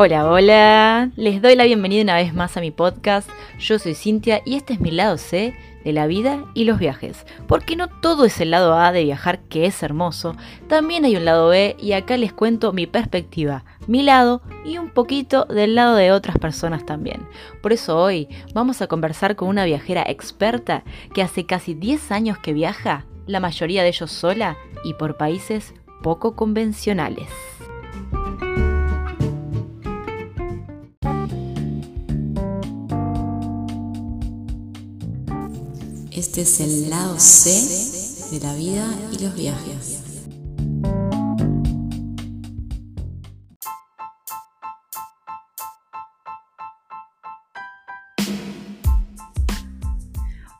Hola, hola. Les doy la bienvenida una vez más a mi podcast. Yo soy Cintia y este es mi lado C de la vida y los viajes. Porque no todo es el lado A de viajar que es hermoso, también hay un lado B y acá les cuento mi perspectiva, mi lado y un poquito del lado de otras personas también. Por eso hoy vamos a conversar con una viajera experta que hace casi 10 años que viaja, la mayoría de ellos sola y por países poco convencionales. Este es el lado C de la vida y los viajes.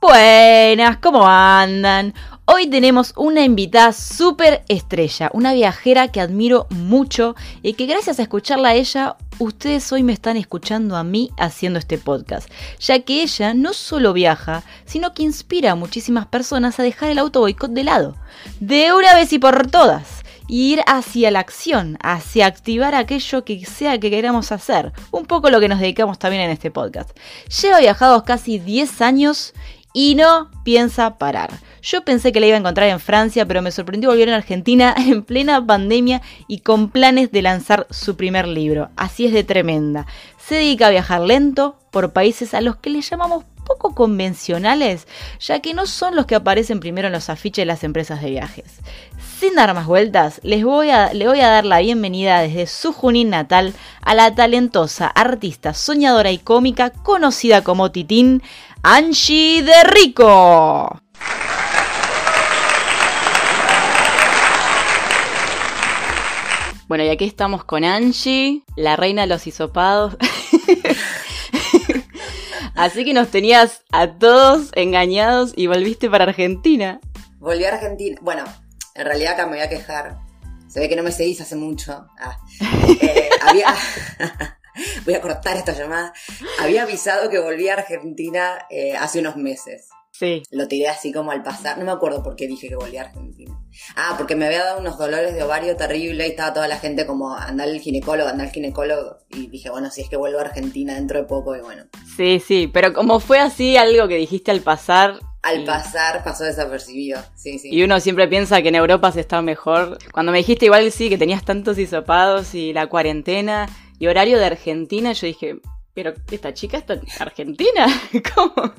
Buenas, ¿cómo andan? Hoy tenemos una invitada súper estrella, una viajera que admiro mucho y que gracias a escucharla a ella, ustedes hoy me están escuchando a mí haciendo este podcast, ya que ella no solo viaja, sino que inspira a muchísimas personas a dejar el auto boicot de lado, de una vez y por todas, y ir hacia la acción, hacia activar aquello que sea que queramos hacer, un poco lo que nos dedicamos también en este podcast. Lleva viajados casi 10 años y no piensa parar. Yo pensé que la iba a encontrar en Francia, pero me sorprendió volver a Argentina en plena pandemia y con planes de lanzar su primer libro. Así es de tremenda. Se dedica a viajar lento por países a los que le llamamos poco convencionales, ya que no son los que aparecen primero en los afiches de las empresas de viajes. Sin dar más vueltas, les voy a, le voy a dar la bienvenida desde su Junín natal a la talentosa artista, soñadora y cómica conocida como Titín, Angie de Rico. Bueno, y aquí estamos con Angie, la reina de los hisopados. Así que nos tenías a todos engañados y volviste para Argentina. Volví a Argentina. Bueno, en realidad acá me voy a quejar. Se ve que no me seguís hace mucho. Ah. Eh, había... voy a cortar esta llamada. Había avisado que volví a Argentina eh, hace unos meses. Sí. Lo tiré así como al pasar. No me acuerdo por qué dije que volví a Argentina. Ah, porque me había dado unos dolores de ovario terrible y estaba toda la gente como, anda al ginecólogo, anda al ginecólogo. Y dije, bueno, si es que vuelvo a Argentina dentro de poco y bueno. Sí, sí, pero como fue así algo que dijiste al pasar. Al pasar pasó desapercibido. Sí, sí. Y uno siempre piensa que en Europa se está mejor. Cuando me dijiste igual sí, que tenías tantos hisopados y la cuarentena y horario de Argentina, yo dije, pero esta chica está en Argentina. ¿Cómo?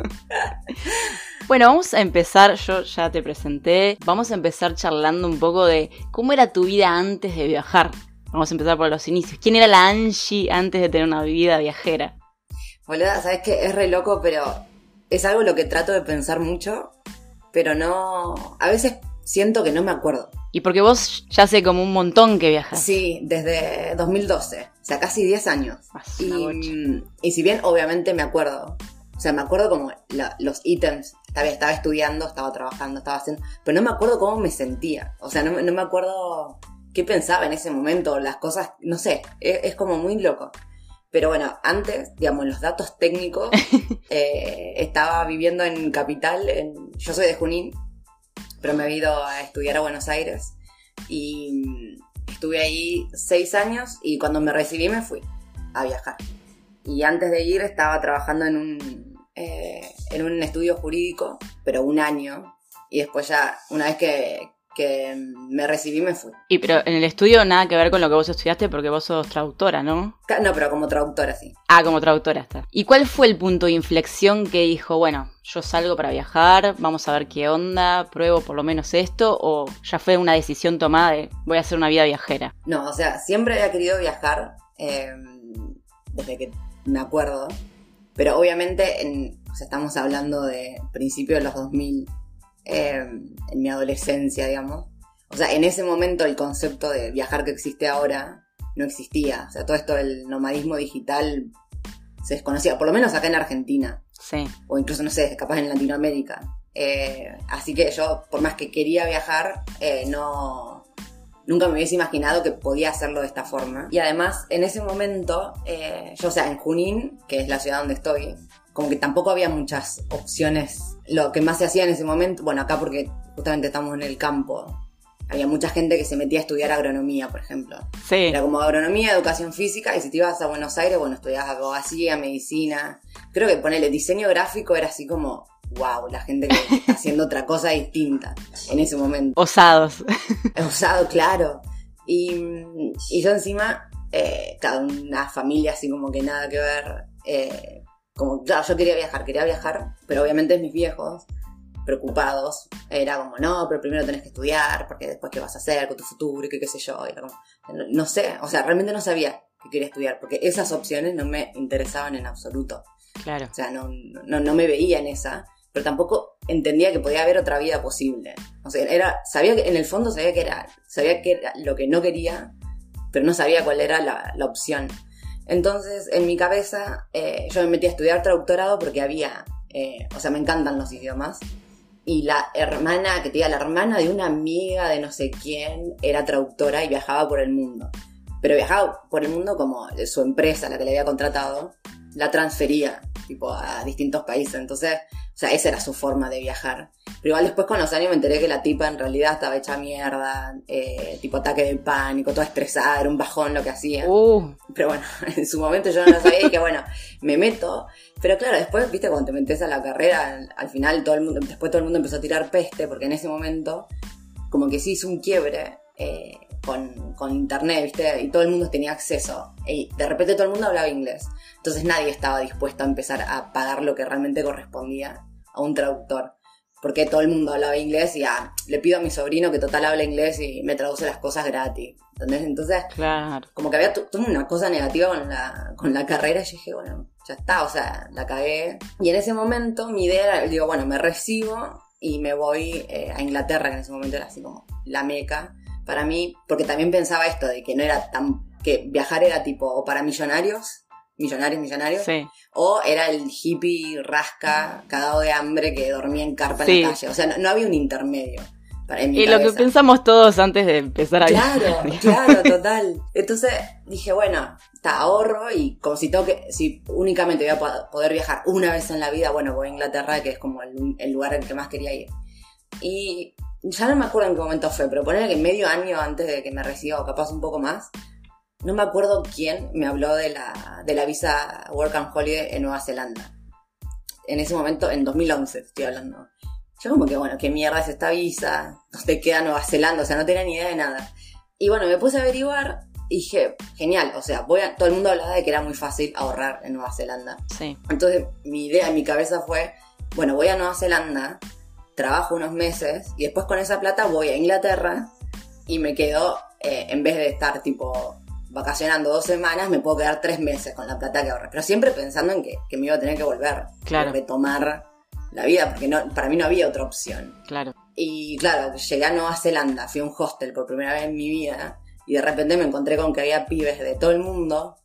Bueno, vamos a empezar, yo ya te presenté, vamos a empezar charlando un poco de cómo era tu vida antes de viajar. Vamos a empezar por los inicios. ¿Quién era la Angie antes de tener una vida viajera? Boluda, sabes que es re loco, pero es algo lo que trato de pensar mucho, pero no. A veces siento que no me acuerdo. Y porque vos ya hace como un montón que viajas. Sí, desde 2012, o sea, casi 10 años. Ah, Y, bocha. y si bien obviamente me acuerdo, o sea, me acuerdo como la- los ítems, estaba, estaba estudiando, estaba trabajando, estaba haciendo, pero no me acuerdo cómo me sentía, o sea, no, me- no me acuerdo qué pensaba en ese momento, las cosas, no sé, es, es como muy loco. Pero bueno, antes, digamos, los datos técnicos, eh, estaba viviendo en Capital, en- yo soy de Junín, pero me he ido a estudiar a Buenos Aires y mm, estuve ahí seis años y cuando me recibí me fui a viajar. Y antes de ir estaba trabajando en un, eh, en un estudio jurídico, pero un año. Y después ya, una vez que, que me recibí, me fui. Y pero en el estudio nada que ver con lo que vos estudiaste porque vos sos traductora, ¿no? No, pero como traductora, sí. Ah, como traductora está. ¿Y cuál fue el punto de inflexión que dijo, bueno, yo salgo para viajar, vamos a ver qué onda, pruebo por lo menos esto, o ya fue una decisión tomada de voy a hacer una vida viajera? No, o sea, siempre había querido viajar eh, desde que me acuerdo. Pero obviamente, en, o sea, estamos hablando de principios de los 2000, eh, en mi adolescencia, digamos. O sea, en ese momento el concepto de viajar que existe ahora no existía. O sea, todo esto del nomadismo digital se desconocía, por lo menos acá en Argentina Sí. o incluso, no sé, capaz en Latinoamérica. Eh, así que yo, por más que quería viajar, eh, no, nunca me hubiese imaginado que podía hacerlo de esta forma. Y además, en ese momento, eh, yo, o sea, en Junín, que es la ciudad donde estoy, como que tampoco había muchas opciones. Lo que más se hacía en ese momento, bueno, acá porque justamente estamos en el campo, había mucha gente que se metía a estudiar agronomía, por ejemplo. Sí. Era como agronomía, educación física, y si te ibas a Buenos Aires, bueno, estudiabas abogacía, medicina. Creo que ponerle diseño gráfico era así como, wow, la gente que está haciendo otra cosa distinta en ese momento. Osados. Osado, claro. Y, y yo encima, eh, cada una familia así como que nada que ver. eh, como, claro, yo quería viajar, quería viajar, pero obviamente mis viejos, preocupados, era como, no, pero primero tenés que estudiar, porque después qué vas a hacer con tu futuro y qué, qué sé yo. Era como, no, no sé, o sea, realmente no sabía que quería estudiar, porque esas opciones no me interesaban en absoluto. Claro. O sea, no, no, no me veía en esa, pero tampoco entendía que podía haber otra vida posible. O sea, era, sabía que en el fondo sabía que era, sabía que era lo que no quería, pero no sabía cuál era la, la opción. Entonces, en mi cabeza, eh, yo me metí a estudiar traductorado porque había, eh, o sea, me encantan los idiomas. Y la hermana, que te diga, la hermana de una amiga de no sé quién, era traductora y viajaba por el mundo. Pero viajaba por el mundo como su empresa, la que le había contratado, la transfería, tipo, a distintos países. Entonces, sea, esa era su forma de viajar. Pero igual después con los años me enteré que la tipa en realidad estaba hecha mierda, eh, tipo ataque de pánico, toda estresada, era un bajón lo que hacía. Uh, Pero bueno, en su momento yo no lo sabía y que bueno, me meto. Pero claro, después, viste, cuando te metes a la carrera, al, al final todo el mundo, después todo el mundo empezó a tirar peste, porque en ese momento, como que se hizo un quiebre eh, con, con internet, viste, y todo el mundo tenía acceso. Y de repente todo el mundo hablaba inglés. Entonces nadie estaba dispuesto a empezar a pagar lo que realmente correspondía a un traductor. Porque todo el mundo hablaba inglés y ah, le pido a mi sobrino que total habla inglés y me traduce las cosas gratis. ¿Entendés? Entonces, claro. como que había tuve una cosa negativa con la, con la carrera y yo dije, bueno, ya está, o sea, la cagué. Y en ese momento mi idea era, digo, bueno, me recibo y me voy eh, a Inglaterra, que en ese momento era así como la meca para mí, porque también pensaba esto de que no era tan, que viajar era tipo o para millonarios, millonarios, millonarios, Sí. o era el hippie rasca, cagado de hambre que dormía en carpa Sí. en la calle. O sea, no, no había un intermedio. Para, en mi Y lo que cabeza. pensamos todos antes de empezar a Claro, viajar. claro, total. Entonces dije, bueno, está ahorro y como si tengo que, si únicamente voy a po- poder viajar una vez en la vida, bueno, voy a Inglaterra, que es como el, el lugar al que más quería ir. Y ya no me acuerdo en qué momento fue, pero poner que medio año antes de que me reciba, o capaz un poco más, no me acuerdo quién me habló de la, de la visa Work and Holiday en Nueva Zelanda. En ese momento, en 2011 estoy hablando. Yo como que, bueno, ¿qué mierda es esta visa? ¿Dónde queda Nueva Zelanda? O sea, no tenía ni idea de nada. Y bueno, me puse a averiguar y dije, genial, o sea, voy a, todo el mundo hablaba de que era muy fácil ahorrar en Nueva Zelanda. Sí. Entonces mi idea en mi cabeza fue, bueno, voy a Nueva Zelanda, trabajo unos meses y después con esa plata voy a Inglaterra y me quedo, eh, en vez de estar tipo vacacionando dos semanas, me puedo quedar tres meses con la plata que ahorré. Pero siempre pensando en que, que me iba a tener que volver, Claro. retomar la vida, porque no, para mí no había otra opción. Claro. Y claro, llegué a Nueva Zelanda, fui a un hostel por primera vez en mi vida y de repente me encontré con que había pibes de todo el mundo,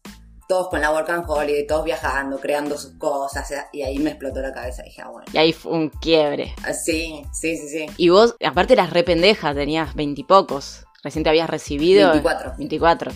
todos con la Work and Holiday, todos viajando, creando sus cosas y ahí me explotó la cabeza y dije, ah, bueno, Y ahí fue un quiebre. ah, sí, sí, sí, sí. Y vos, aparte eras re pendeja, tenías veintipocos. Recién te habías recibido. 24. 24.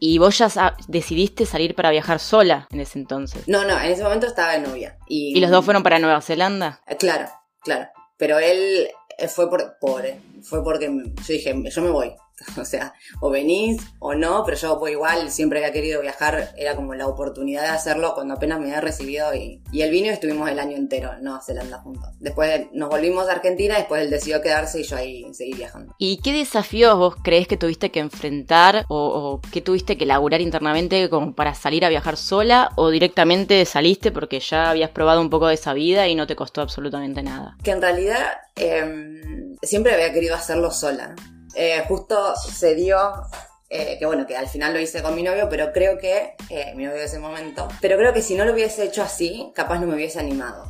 Y vos ya sa- decidiste salir para viajar sola en ese entonces. No, no, en ese momento estaba de novia. Y, ¿Y los dos fueron para Nueva Zelanda? Eh, Claro, claro. Pero él eh, fue por, por fue porque yo dije, yo me voy. O sea, o venís o no, pero yo pues igual siempre había querido viajar, era como la oportunidad de hacerlo cuando apenas me había recibido y, y él vino y estuvimos el año entero en Nueva Zelanda juntos. Después nos volvimos a Argentina, después él decidió quedarse y yo ahí seguí viajando. ¿Y qué desafíos vos crees que tuviste que enfrentar o, o qué tuviste que laburar internamente como para salir a viajar sola o directamente saliste porque ya habías probado un poco de esa vida y no te costó absolutamente nada? Que en realidad eh, siempre había querido hacerlo sola. Eh, justo se dio eh, que bueno, que al final lo hice con mi novio, pero creo que, eh, mi novio de ese momento, pero creo que si no lo hubiese hecho así, capaz no me hubiese animado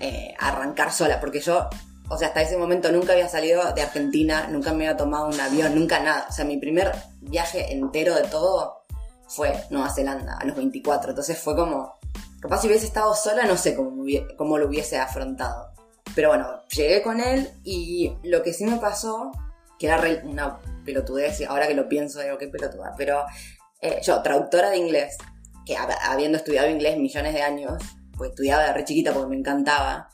eh, a arrancar sola, porque yo, o sea, hasta ese momento nunca había salido de Argentina, nunca me había tomado un avión, nunca nada. O sea, mi primer viaje entero de todo fue Nueva Zelanda, a los 24. Entonces fue como, capaz si hubiese estado sola, no sé cómo, cómo lo hubiese afrontado. Pero bueno, llegué con él y lo que sí me pasó, que era re- una pelotudez, y ahora que lo pienso digo, qué pelotuda, pero eh, yo, traductora de inglés, que hab- habiendo estudiado inglés millones de años, pues estudiaba de re chiquita porque me encantaba,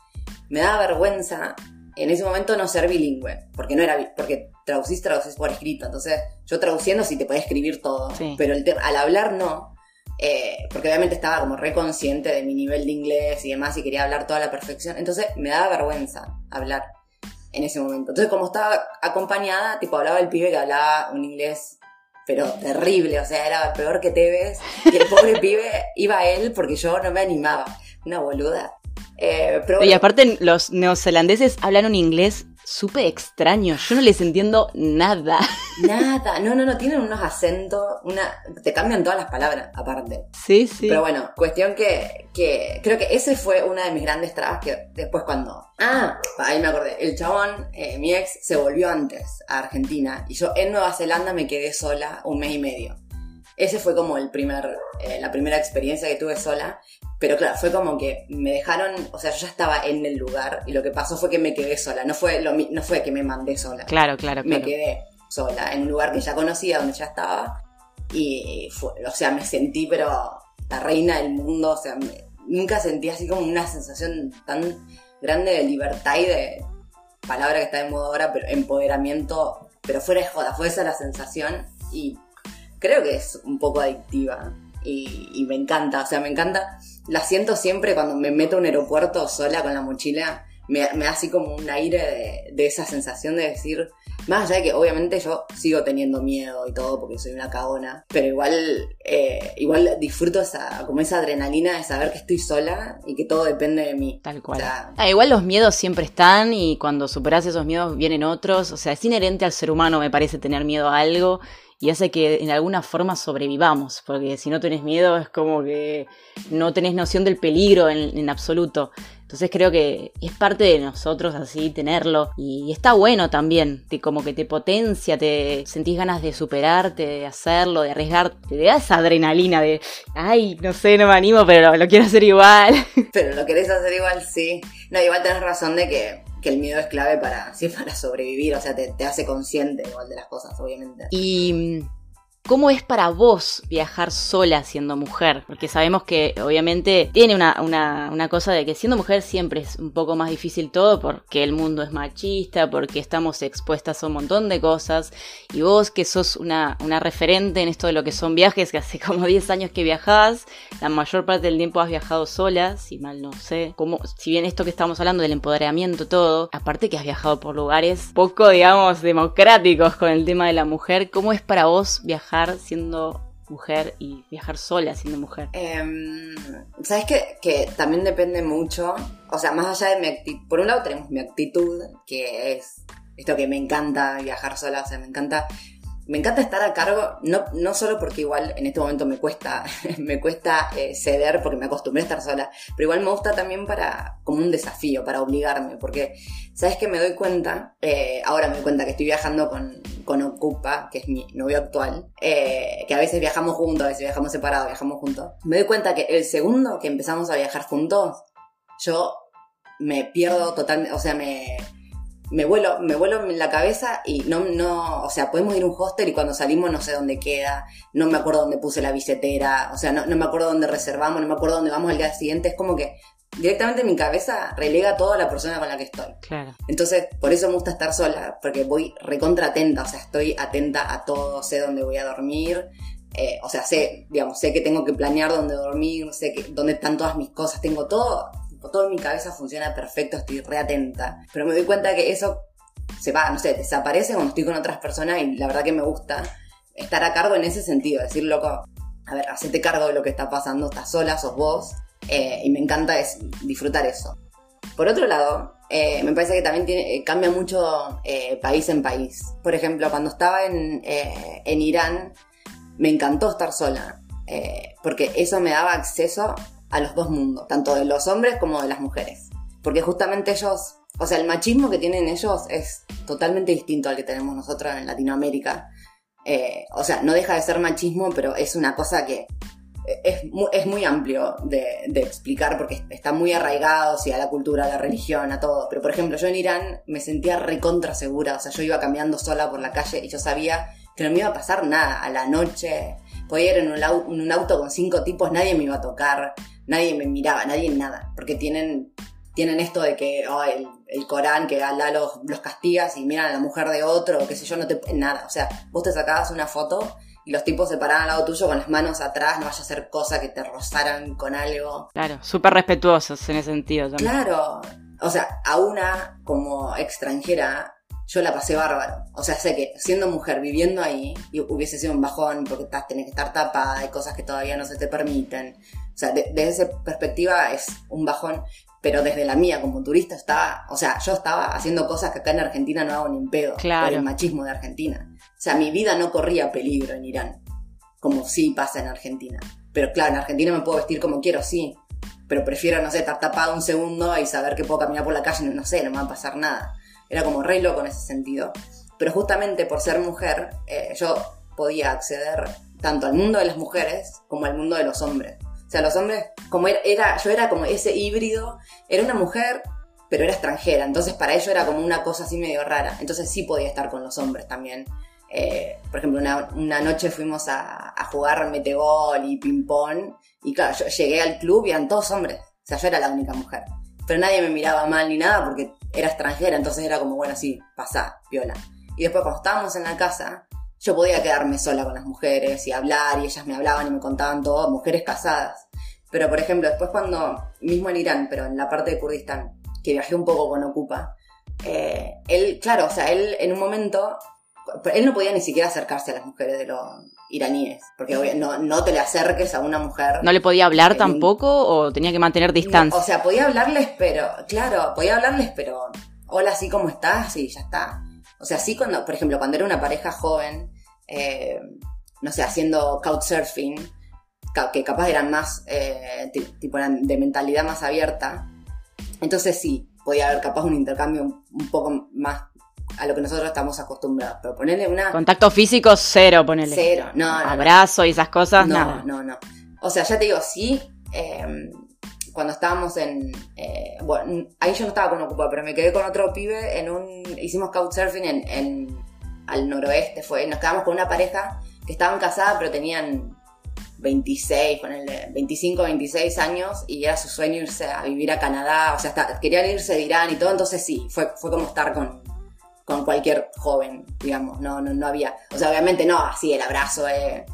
me daba vergüenza en ese momento no ser bilingüe, porque no era, porque traducís, traducís por escrito, entonces yo traduciendo sí te podía escribir todo, Sí. pero el al hablar no, eh, porque obviamente estaba como re consciente de mi nivel de inglés y demás y quería hablar toda la perfección, entonces me daba vergüenza hablar en ese momento. Entonces como estaba acompañada, tipo hablaba el pibe que hablaba un inglés pero terrible, o sea, era peor que Tevez, y el pobre pibe iba a él porque yo no me animaba, una boluda. Eh, pero Y aparte los neozelandeses hablan un inglés súper extraño. Yo no les entiendo nada. nada, no, no, no, tienen unos acentos, una, te cambian todas las palabras, aparte. Sí, sí. Pero bueno, cuestión que, que creo que ese fue una de mis grandes trabas que después cuando... Ah, ahí me acordé. El chabón, eh, mi ex, se volvió antes a Argentina y yo en Nueva Zelanda me quedé sola un mes y medio. Ese fue como el primer, eh, la primera experiencia que tuve sola. Pero claro, fue como que me dejaron, o sea, yo ya estaba en el lugar y lo que pasó fue que me quedé sola. No fue, lo, no fue que me mandé sola Claro, claro, me claro. quedé sola en un lugar que ya conocía, donde ya estaba. Y fue, o sea, me sentí, pero la reina del mundo. O sea, me- nunca sentí así como una sensación tan grande de libertad y de palabra que está de moda ahora, pero empoderamiento. Pero fuera de joda, fue esa la sensación. Y creo que es un poco adictiva. Y, y me encanta, o sea, me encanta. La siento siempre cuando me meto a un aeropuerto sola con la mochila. Me, me da así como un aire de, de esa sensación de decir, más allá de que obviamente yo sigo teniendo miedo y todo porque soy una cagona, pero igual, eh, igual disfruto esa, como esa adrenalina de saber que estoy sola y que todo depende de mí. Tal cual. O sea, Ah, igual los miedos siempre están y cuando superas esos miedos vienen otros. O sea, es inherente al ser humano, me parece, tener miedo a algo y hace que en alguna forma sobrevivamos. Porque si no tenés miedo es como que no tenés noción del peligro en, en absoluto. Entonces creo que es parte de nosotros así tenerlo y, está bueno también, te, como que te potencia, te sentís ganas de superarte, de hacerlo, de arriesgar, te da esa adrenalina de, ay, no sé, no me animo, pero lo, lo quiero hacer igual. pero lo querés hacer igual, sí. No, igual tenés razón de que, que el miedo es clave para, sí, para sobrevivir, o sea, te, te hace consciente igual de las cosas, obviamente. ¿Y cómo es para vos viajar sola siendo mujer? Porque sabemos que obviamente tiene una, una, una cosa de que siendo mujer siempre es un poco más difícil todo porque el mundo es machista, porque estamos expuestas a un montón de cosas. Y vos que sos una, una referente en esto de lo que son viajes, que hace como 10 años que viajás, la mayor parte del tiempo has viajado sola, si mal no sé. Como, si bien esto que estamos hablando del empoderamiento, todo, aparte que has viajado por lugares poco, digamos, democráticos con el tema de la mujer, ¿cómo es para vos viajar siendo mujer y viajar sola siendo mujer? Em, ¿Sabes qué? Que también depende mucho. O sea, más allá de mi actitud. Por un lado tenemos mi actitud, que es esto que me encanta viajar sola, o sea, me encanta. Me encanta estar a cargo, no, no solo porque igual en este momento me cuesta, me cuesta eh, ceder porque me acostumbré a estar sola, pero igual me gusta también para, como un desafío, para obligarme, porque, ¿sabes que Me doy cuenta, eh, ahora me doy cuenta que estoy viajando con, con Ocupa, que es mi novio actual, eh, que a veces viajamos juntos, a veces viajamos separados, viajamos juntos. Me doy cuenta que el segundo que empezamos a viajar juntos, yo me pierdo totalmente, o sea, me, me vuelo, me vuelo en la cabeza y no, no, o sea, podemos ir a un hostel y cuando salimos no sé dónde queda, no me acuerdo dónde puse la billetera, o sea, no, no me acuerdo dónde reservamos, no me acuerdo dónde vamos al día siguiente, es como que directamente mi cabeza relega todo a la persona con la que estoy. Claro. Entonces, por eso me gusta estar sola, porque voy recontra atenta, o sea, estoy atenta a todo, sé dónde voy a dormir, eh, o sea, sé, digamos, sé que tengo que planear dónde dormir, sé que, dónde están todas mis cosas, tengo todo, todo en mi cabeza funciona perfecto, estoy re atenta. Pero me doy cuenta que eso se va, no sé, desaparece cuando estoy con otras personas y la verdad que me gusta estar a cargo en ese sentido, decir, loco, a ver, hacete cargo de lo que está pasando, estás sola, sos vos, eh, y me encanta es, disfrutar eso. Por otro lado, eh, me parece que también eh, cambia mucho país en país. Por ejemplo, cuando estaba en, en Irán, me encantó estar sola, porque eso me daba acceso a los dos mundos, tanto de los hombres como de las mujeres. Porque justamente ellos, o sea, el machismo que tienen ellos es totalmente distinto al que tenemos nosotros en Latinoamérica. Eh, o sea, no deja de ser machismo, pero es una cosa que es, mu- es muy amplio de, explicar porque está muy arraigado sí, a la cultura, a la religión, a todo. Pero por ejemplo, yo en Irán me sentía recontra segura, o sea, yo iba caminando sola por la calle y yo sabía que no me iba a pasar nada a la noche. Podía ir en un, au- en un auto con cinco tipos, nadie me iba a tocar, nadie me miraba, nadie nada, porque tienen, tienen esto de que oh, el, el Corán que Allah los, los castigas y miran a la mujer de otro, o qué sé yo, no te, nada. O sea, vos te sacabas una foto y los tipos se paraban al lado tuyo con las manos atrás, no vaya a hacer cosa que te rozaran con algo. Claro, súper respetuosos en ese sentido también. Claro, o sea, a una como extranjera yo la pasé bárbaro. O sea, sé que siendo mujer, viviendo ahí, hubiese sido un bajón porque estás, tenés que estar tapada, hay cosas que todavía no se te permiten. O sea, desde esa perspectiva es un bajón, pero desde la mía como turista estaba, o sea, yo estaba haciendo cosas que acá en Argentina no hago ni en pedo, claro. por el machismo de Argentina. O sea, mi vida no corría peligro en Irán, como sí pasa en Argentina. Pero claro, en Argentina me puedo vestir como quiero, sí, pero prefiero, no sé, estar tapado un segundo y saber que puedo caminar por la calle, no, no sé, no me va a pasar nada. Era como re loco en ese sentido. Pero justamente por ser mujer, eh, yo podía acceder tanto al mundo de las mujeres como al mundo de los hombres. O sea, los hombres, como era, yo era como ese híbrido, era una mujer, pero era extranjera. Entonces para ello era como una cosa así medio rara. Entonces sí podía estar con los hombres también. Eh, por ejemplo, una, noche fuimos a, a jugar metegol y ping-pong. Y claro, yo llegué al club y eran todos hombres. O sea, yo era la única mujer. Pero nadie me miraba mal ni nada porque era extranjera, entonces era como, bueno, sí, pasá, viola. Y después cuando estábamos en la casa, yo podía quedarme sola con las mujeres y hablar y ellas me hablaban y me contaban todo, mujeres casadas. Pero por ejemplo, después cuando, mismo en Irán, pero en la parte de Kurdistán, que viajé un poco con Ocupa, eh, él, claro, o sea, él en un momento, él no podía ni siquiera acercarse a las mujeres de los iraníes, porque no, no te le acerques a una mujer. ¿No le podía hablar tampoco o tenía que mantener distancia? o sea, podía hablarles, pero, claro, podía hablarles, pero, hola, así como estás, y ya está. O sea, sí cuando, por ejemplo, cuando era una pareja joven, eh, no sé, haciendo couchsurfing, que capaz eran más, eh, tipo, eran de mentalidad más abierta, entonces sí, podía haber capaz un intercambio un poco más a lo que nosotros estamos acostumbrados. Pero ponerle una. Contacto físico, cero, ponerle. Cero, no. Abrazo y esas cosas, no, nada. No, no, O sea, ya te digo, sí. Em, cuando estábamos en. Eh, bueno, ahí yo no estaba con Ocupa, pero me quedé con otro pibe en un. Hicimos couchsurfing en, en. al noroeste, fue. Nos quedamos con una pareja que estaban casadas, pero tenían 26, ponele, 25, 26 años y era su sueño irse a vivir a Canadá, o sea, querían irse de Irán y todo, entonces sí, fue, fue como estar con, con cualquier joven, digamos, no, no, no había, o sea, obviamente no, así el abrazo, eh,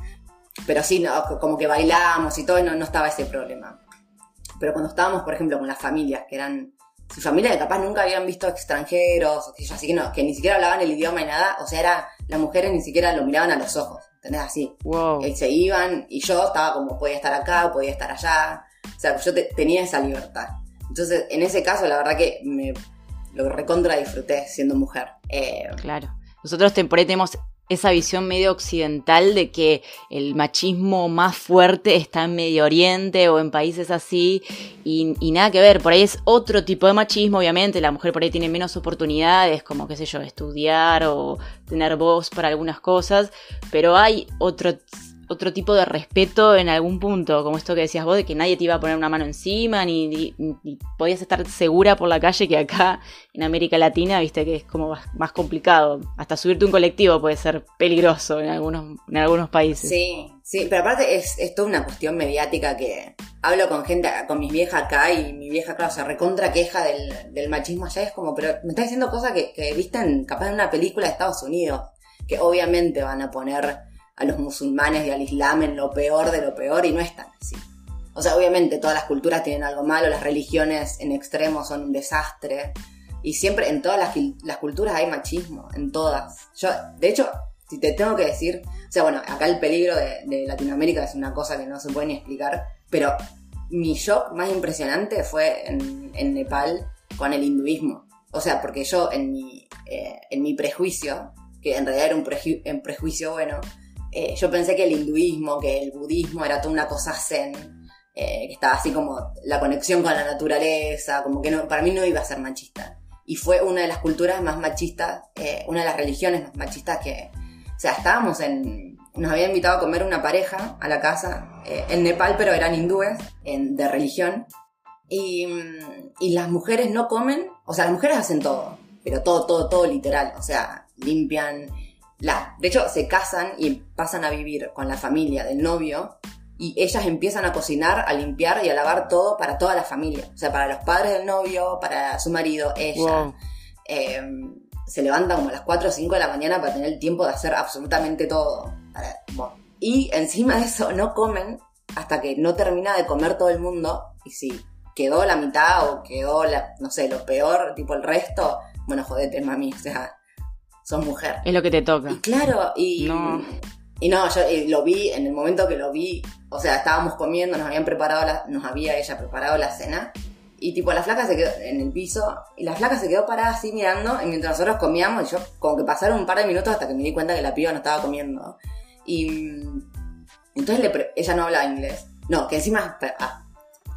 pero sí, no, como que bailábamos y todo, y no, no estaba ese problema. Pero cuando estábamos, por ejemplo, con las familias, que eran su familia que capaz nunca habían visto extranjeros, así que, no, que ni siquiera hablaban el idioma y nada, o sea, era, las mujeres ni siquiera lo miraban a los ojos, ¿entendés? Así. Y se iban, y yo estaba como, podía estar acá, podía estar allá, o sea, yo tenía esa libertad. Entonces, en ese caso, la verdad que me lo recontra disfruté siendo mujer. Eh, claro. Nosotros por ahí tenemos esa visión medio occidental de que el machismo más fuerte está en Medio Oriente o en países así y, nada que ver, por ahí es otro tipo de machismo, obviamente, la mujer por ahí tiene menos oportunidades como, qué sé yo, estudiar o tener voz para algunas cosas, pero hay otro otro tipo de respeto en algún punto, como esto que decías vos, de que nadie te iba a poner una mano encima, ni, podías estar segura por la calle, que acá en América Latina, viste que es como más, complicado. Hasta subirte un colectivo puede ser peligroso en algunos, en algunos países. Sí, sí, pero aparte es, es toda una cuestión mediática que hablo con gente, con mis viejas acá, y mi vieja, claro, se recontra queja del, machismo allá, es como, pero me está diciendo cosas que, que visten capaz en una película de Estados Unidos, que obviamente van a poner a los musulmanes y al islam en lo peor de lo peor y no es tan así. O sea, obviamente todas las culturas tienen algo malo, las religiones en extremo son un desastre. Y siempre, en todas las, culturas hay machismo, en todas. Yo, de hecho, si te tengo que decir, o sea, bueno, acá el peligro de, Latinoamérica es una cosa que no se puede ni explicar, pero mi shock más impresionante fue en, Nepal con el hinduismo. O sea, porque yo en mi, eh, en mi prejuicio, que en realidad era un, un prejuicio bueno, eh, yo pensé que el hinduismo, que el budismo era toda una cosa zen, eh, que estaba así como la conexión con la naturaleza, como que no, para mí no iba a ser machista. Y fue una de las culturas más machistas, eh, una de las religiones más machistas que... O sea, estábamos en... Nos había invitado a comer una pareja a la casa en Nepal, pero eran hindúes de religión. Y, y las mujeres no comen, o sea, las mujeres hacen todo, pero todo, todo, todo literal. O sea, limpian, la, de hecho, se casan y pasan a vivir con la familia del novio y ellas empiezan a cocinar, a limpiar y a lavar todo para toda la familia. O sea, para los padres del novio, para su marido, ella. Wow. Eh, se levanta como a las 4 o 5 de la mañana para tener el tiempo de hacer absolutamente todo. Para- bueno. Y encima de eso no comen hasta que no termina de comer todo el mundo. Y si quedó la mitad o quedó, la, no sé, lo peor, tipo el resto, bueno, jodete, mami, o sea, sos mujer. Es lo que te toca. Y claro, y No. y no, yo eh, lo vi, en el momento que lo vi, o sea, estábamos comiendo, nos habían preparado, la, nos había ella preparado la cena, y tipo la flaca se quedó en el piso, y la flaca se quedó parada así mirando, y mientras nosotros comíamos, y yo como que pasaron un par de minutos hasta que me di cuenta que la piba no estaba comiendo. Y mm, entonces le pre- ella no hablaba inglés. No, que encima, ah,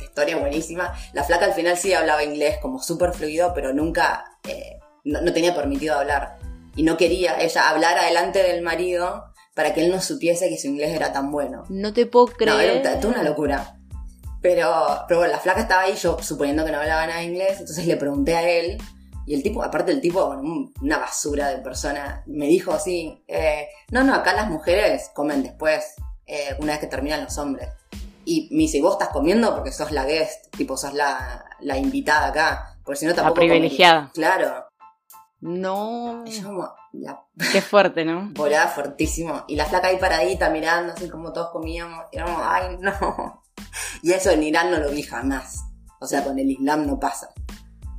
historia buenísima, la flaca al final sí hablaba inglés como súper fluido, pero nunca, eh, no, no tenía permitido hablar. Y no quería ella hablar adelante del marido para que él no supiese que su inglés era tan bueno. No te puedo No, creer. era un- una locura. Pero, pero bueno, la flaca estaba ahí, yo suponiendo que no hablaba nada de inglés, entonces le pregunté a él, y el tipo, aparte el tipo, bueno, un- una basura de persona, me dijo así, eh, no, no, acá las mujeres comen después, eh, una vez que terminan los hombres. Y me dice, vos estás comiendo porque sos la guest, tipo, sos la, la invitada acá, porque si no tampoco... privilegiada. comería. Claro. No. Yo como, la Qué fuerte, ¿no? volaba fuertísimo. Y la flaca ahí paradita mirando, así como todos comíamos. Y éramos, ay, no. Y eso en Irán no lo vi jamás. O sea, con el Islam no pasa.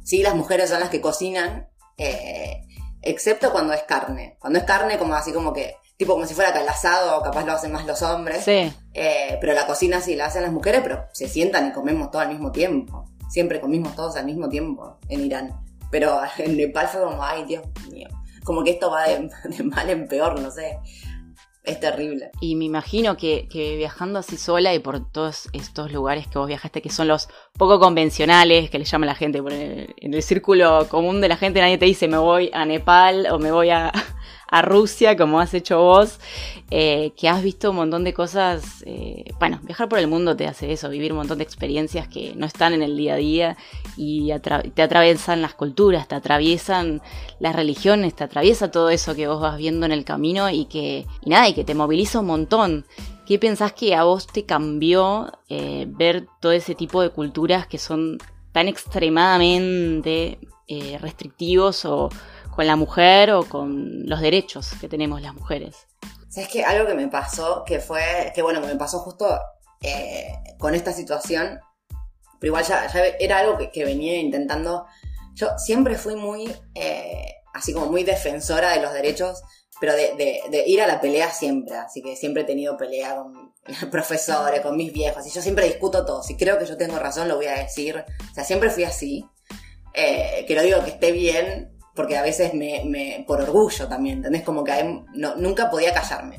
Sí, las mujeres son las que cocinan, eh, excepto cuando es carne. Cuando es carne, como así como que, tipo como si fuera el asado, capaz lo hacen más los hombres. Sí. Eh, pero la cocina sí la hacen las mujeres, pero se sientan y comemos todo al mismo tiempo. Siempre comimos todos al mismo tiempo en Irán. Pero en Nepal fue como, ay, Dios mío. Como que esto va de, mal en peor, no sé. Es terrible. Y me imagino que, viajando así sola y por todos estos lugares que vos viajaste, que son los poco convencionales, que le llama la gente, por el- en el círculo común de la gente nadie te dice me voy a Nepal o me voy a, a Rusia, como has hecho vos, eh, que has visto un montón de cosas, eh, bueno, viajar por el mundo te hace eso, vivir un montón de experiencias que no están en el día a día y te atraviesan las culturas, te atraviesan las religiones, te atraviesa todo eso que vos vas viendo en el camino y que, y nada, y que te moviliza un montón. ¿Qué pensás que a vos te cambió eh, ver todo ese tipo de culturas que son tan extremadamente restrictivos o con la mujer o con los derechos que tenemos las mujeres? ¿Sabes qué? Algo que me pasó, que fue, que bueno, que me pasó justo eh, con esta situación, pero igual ya, ya era algo que, que venía intentando. Yo siempre fui muy, eh, así como muy defensora de los derechos, pero de, de- de ir a la pelea siempre. Así que siempre he tenido pelea con profesores, con mis viejos, y yo siempre discuto todo. Si creo que yo tengo razón, lo voy a decir. O sea, siempre fui así. Eh, que no digo que esté bien, porque a veces me, me- por orgullo también, ¿entendés? Como que no, nunca podía callarme.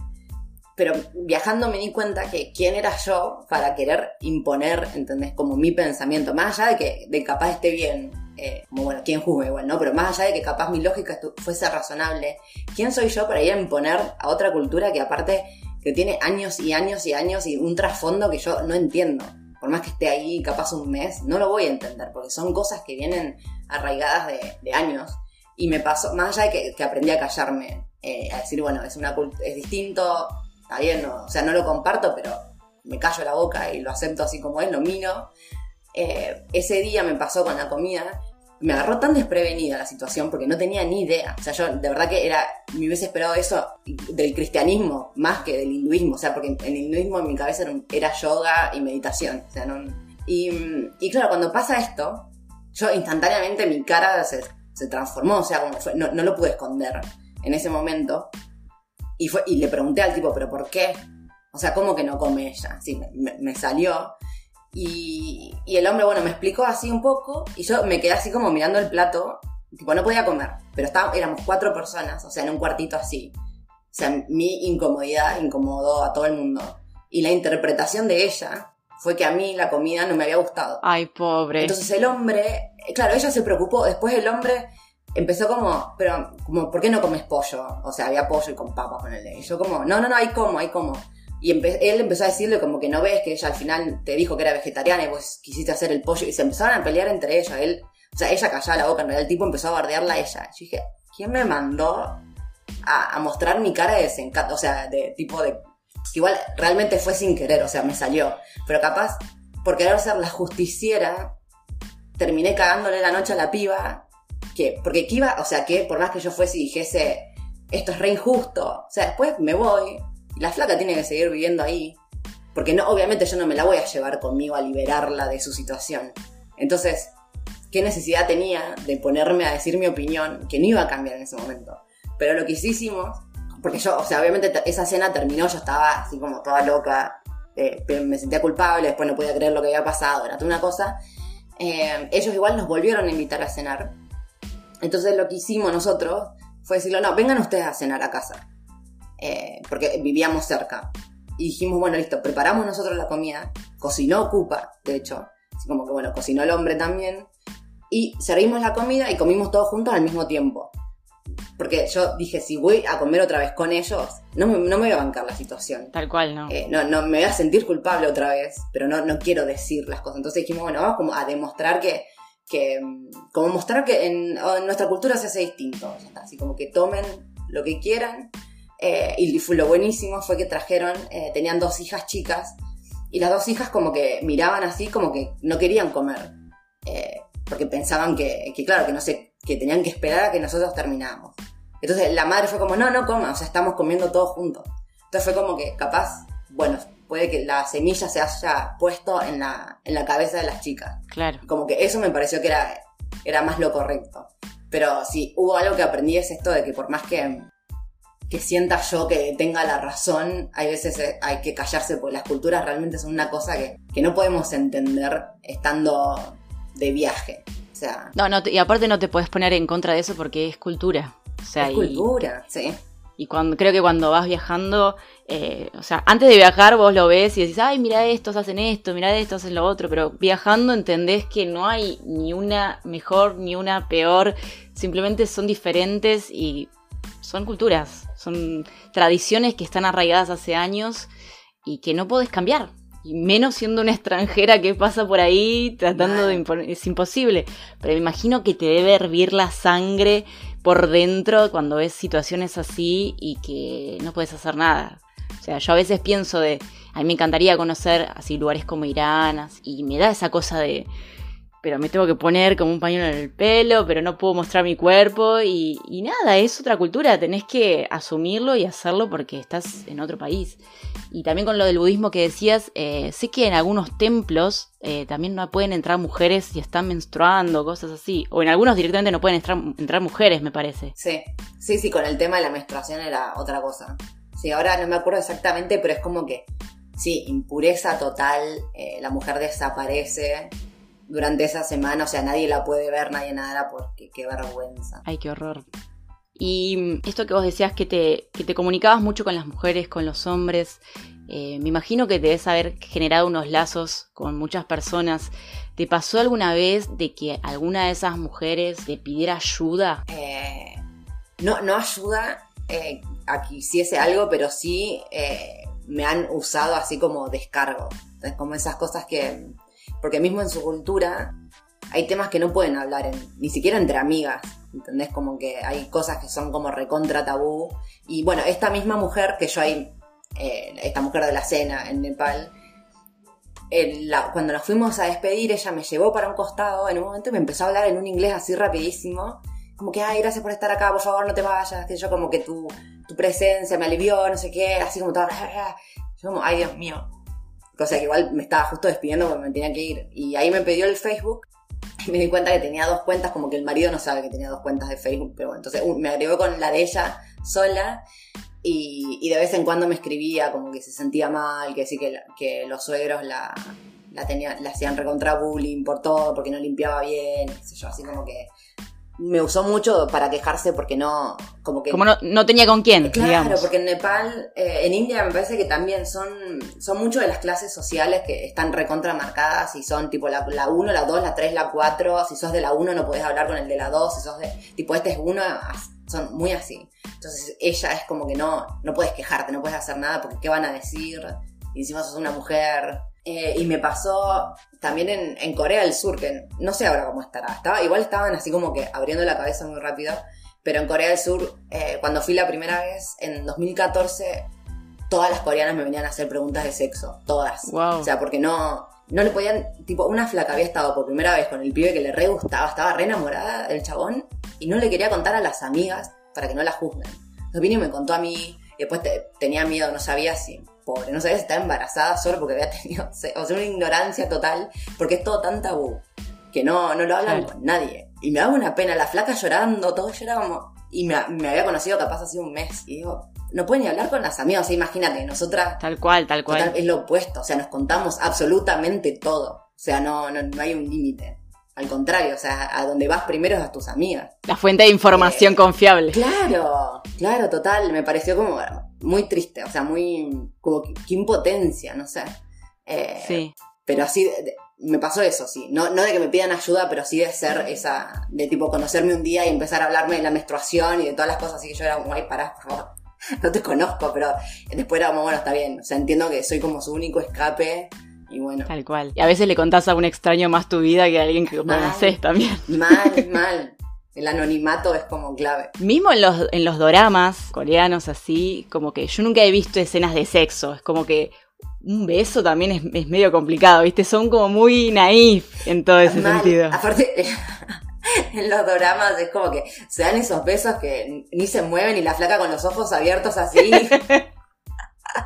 Pero viajando me di cuenta que quién era yo para querer imponer, ¿entendés? Como mi pensamiento, más allá de que de capaz esté bien, eh, como bueno, quién juzga igual, ¿no? Pero más allá de que capaz mi lógica fuese razonable, ¿quién soy yo para ir a imponer a otra cultura que aparte que tiene años y años y años y un trasfondo que yo no entiendo? Por más que esté ahí capaz un mes, no lo voy a entender, porque son cosas que vienen arraigadas de, de años. Y me pasó, más allá de que, que aprendí a callarme, eh, a decir, bueno, es, una es distinto, está bien, no, o sea, no lo comparto, pero me callo la boca y lo acepto así como es, lo miro. Eh, ese día me pasó con la comida, me agarró tan desprevenida la situación porque no tenía ni idea. O sea, yo de verdad que era, me hubiese esperado eso del cristianismo más que del hinduismo. O sea, porque el hinduismo en mi cabeza era, era yoga y meditación. O sea, no, y, y claro, cuando pasa esto, yo instantáneamente mi cara se, se transformó. O sea, como fue, no, no lo pude esconder en ese momento. Y, fue, y le pregunté al tipo, ¿pero por qué? O sea, ¿cómo que no come ella? Sí, me, salió. Y, y el hombre, bueno, me explicó así un poco y yo me quedé así como mirando el plato. Tipo, no podía comer, pero estaba, éramos cuatro personas, o sea, en un cuartito así. O sea, mi incomodidad incomodó a todo el mundo. Y la interpretación de ella fue que a mí la comida no me había gustado. Ay, pobre. Entonces el hombre, claro, ella se preocupó, después el hombre empezó como, pero, como, ¿por qué no comes pollo? O sea, había pollo y con papas con el Y yo como, no, no, no, hay como, hay como. Y él empezó a decirle como que no ves que ella al final te dijo que era vegetariana y vos quisiste hacer el pollo. Y se empezaron a pelear entre ellos. Él, o sea, ella callaba la boca, en realidad el tipo empezó a bardearla a ella. Yo dije, ¿quién me mandó a, a mostrar mi cara de desencanto? O sea, de tipo de igual realmente fue sin querer, o sea, me salió, pero capaz, por querer ser la justiciera, terminé cagándole la noche a la piba, que, porque que iba, o sea, que por más que yo fuese y dijese, esto es re injusto, o sea, después me voy, y la flaca tiene que seguir viviendo ahí, porque no, obviamente yo no me la voy a llevar conmigo a liberarla de su situación. Entonces, ¿qué necesidad tenía de ponerme a decir mi opinión que no iba a cambiar en ese momento? Pero lo que hicimos, porque yo, o sea, obviamente esa cena terminó, yo estaba así como toda loca, eh, me sentía culpable, después no podía creer lo que había pasado, era toda una cosa. Eh, ellos igual nos volvieron a invitar a cenar. Entonces lo que hicimos nosotros fue decirle, no, vengan ustedes a cenar a casa. Eh, porque vivíamos cerca. Y dijimos, bueno, listo, preparamos nosotros la comida. Cocinó Ocupa, de hecho. Así como que, bueno, cocinó el hombre también. Y servimos la comida y comimos todos juntos al mismo tiempo. Porque yo dije, si voy a comer otra vez con ellos, no me, no me voy a bancar la situación. Tal cual, ¿no? Eh, no, no, me voy a sentir culpable otra vez, pero no, no quiero decir las cosas. Entonces dijimos, bueno, vamos como a demostrar que, que como mostrar que en, nuestra cultura se hace distinto. Así como que tomen lo que quieran. Eh, y lo buenísimo fue que trajeron, eh, tenían dos hijas chicas, y las dos hijas como que miraban así, como que no querían comer. porque pensaban que, que, claro, que no sé, que tenían que esperar a que nosotros termináramos. Entonces la madre fue como, no, no coma, o sea, estamos comiendo todos juntos. Entonces fue como que capaz, bueno, puede que la semilla se haya puesto en la, en la cabeza de las chicas. Claro. Como que eso me pareció que era, era más lo correcto. Pero sí, hubo algo que aprendí es esto de que por más que, que sienta yo que tenga la razón, hay veces eh, hay que callarse porque las culturas realmente son una cosa que, que no podemos entender estando de viaje. O sea, no, no, y aparte no te puedes poner en contra de eso porque es cultura. O sea, es cultura, sí. Y cuando, creo que cuando vas viajando, eh, o sea, antes de viajar vos lo ves y decís, ay, mira estos hacen esto, mira estos hacen lo otro, pero viajando entendés que no hay ni una mejor ni una peor, simplemente son diferentes y son culturas, son tradiciones que están arraigadas hace años y que no podés cambiar y menos siendo una extranjera que pasa por ahí tratando de es imposible. Pero me imagino que te debe hervir la sangre por dentro cuando ves situaciones así y que no puedes hacer nada. O sea, yo a veces pienso de, a mí me encantaría conocer así lugares como Irán y me da esa cosa de, pero me tengo que poner como un pañuelo en el pelo, pero no puedo mostrar mi cuerpo y, nada, es otra cultura, tenés que asumirlo y hacerlo porque estás en otro país. Y también con lo del budismo que decías, eh, sé que en algunos templos eh, también no pueden entrar mujeres si están menstruando, cosas así, o en algunos directamente no pueden entrar, mujeres, me parece. Sí, sí, sí, con el tema de la menstruación era otra cosa. Sí, ahora no me acuerdo exactamente, pero es como que, sí, impureza total, eh, la mujer desaparece durante esa semana, o sea, nadie la puede ver, nadie nada, porque qué vergüenza. Ay, qué horror. Y esto que vos decías que te, que te comunicabas mucho con las mujeres, con los hombres, eh, me imagino que debes haber generado unos lazos con muchas personas. ¿Te pasó alguna vez de que alguna de esas mujeres te pidiera ayuda? Eh, no, no ayuda eh, a que hiciese algo, pero sí me han usado así como descargo. Entonces, como esas cosas que, porque mismo en su cultura hay temas que no pueden hablar ni siquiera entre amigas, ¿entendés? Como que hay cosas que son como recontra tabú. Y bueno, esta misma mujer que yo ahí, eh, esta mujer de la cena en Nepal, cuando nos fuimos a despedir, ella me llevó para un costado en un momento y me empezó a hablar en un inglés así rapidísimo. Como que, ay, gracias por estar acá, por favor, no te vayas. Que yo como que tu, tu presencia me alivió, no sé qué, así como todo. Yo como, ay, Dios mío, o sea que igual me estaba justo despidiendo porque me tenía que ir. Y ahí me pidió el Facebook y me di cuenta que tenía dos cuentas, como que el marido no sabe que tenía dos cuentas de Facebook, pero bueno, entonces me agregó con la de ella sola y, de vez en cuando me escribía como que se sentía mal, que sí que, que los suegros la, la, tenía, la hacían recontra bullying por todo, porque no limpiaba bien, qué sé yo, así como que me usó mucho para quejarse porque no, como que... Como no, no tenía con quién, Claro, porque en Nepal, eh, en India me parece que también son, son muchas de las clases sociales que están recontramarcadas y son tipo la, la 1, la 2, la 3, la 4, si sos de la 1 no podés hablar con el de la 2, si sos de, tipo este es uno, son muy así. Entonces ella es como que no, no puedes quejarte, no puedes hacer nada porque qué van a decir, y encima sos una mujer, eh, y me pasó también en, Corea del Sur, que no sé ahora cómo estará. Estaba, igual estaban así como que abriendo la cabeza muy rápido. Pero en Corea del Sur, eh, cuando fui la primera vez, en 2014, todas las coreanas me venían a hacer preguntas de sexo, todas. Wow. O sea, porque no, no le podían, tipo, una flaca había estado por primera vez con el pibe que le re gustaba, estaba re enamorada del chabón y no le quería contar a las amigas para que no la juzguen. Entonces vino y me contó a mí, y después te- tenía miedo, no sabía si, pobre, no sabía si estaba embarazada solo porque había tenido, o sea, una ignorancia total, porque es todo tan tabú, que no, no lo hablan con nadie. Y me daba una pena, la flaca llorando, todo llorábamos, y me, me había conocido capaz hace un mes, y digo, no puede ni hablar con las amigas, o sea, imagínate, nosotras Tal cual, tal cual. Total, es lo opuesto, o sea, nos contamos absolutamente todo. O sea, no, no, no hay un límite. Al contrario, o sea, a donde vas primero es a tus amigas. La fuente de información Eh, confiable. Claro, claro, total. Me pareció como muy triste, o sea, muy. como que, que impotencia, no sé. Eh, Sí. Pero así, de- de- me pasó eso, sí. No, no de que me pidan ayuda, pero sí de ser esa. de tipo conocerme un día y empezar a hablarme de la menstruación y de todas las cosas. Así que yo era como, ay, pará, por favor. No te conozco, pero después era como, bueno, está bien. O sea, entiendo que soy como su único escape. Y bueno, Tal cual. Y a veces le contás a un extraño más tu vida que a alguien que conoces también. mal, mal. El anonimato es como clave. Mismo en los, en los doramas coreanos así, como que yo nunca he visto escenas de sexo. Es como que un beso también es, es medio complicado, ¿viste? Son como muy naif en todo ese Mal. sentido. Aparte, en los doramas es como que se dan esos besos que ni se mueven y la flaca con los ojos abiertos así.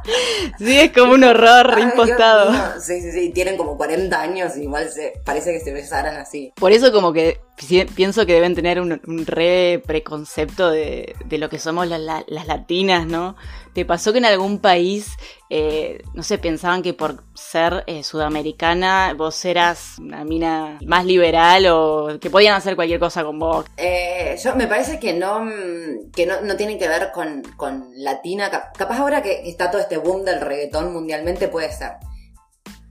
Sí, es como un horror Ay, mío. Sí, sí, sí. Tienen como 40 años y igual se, parece que se besaran así. Por eso como que pienso que deben tener un, re preconcepto de, lo que somos las, la- las latinas, ¿no? ¿Te pasó que en algún país, eh, no sé, pensaban que por ser eh, sudamericana vos eras una mina más liberal o que podían hacer cualquier cosa con vos? Eh, yo me parece que no mm, que no, no tiene que ver con, latina. Cap- Capaz ahora que está todo este boom del reggaetón mundialmente puede ser.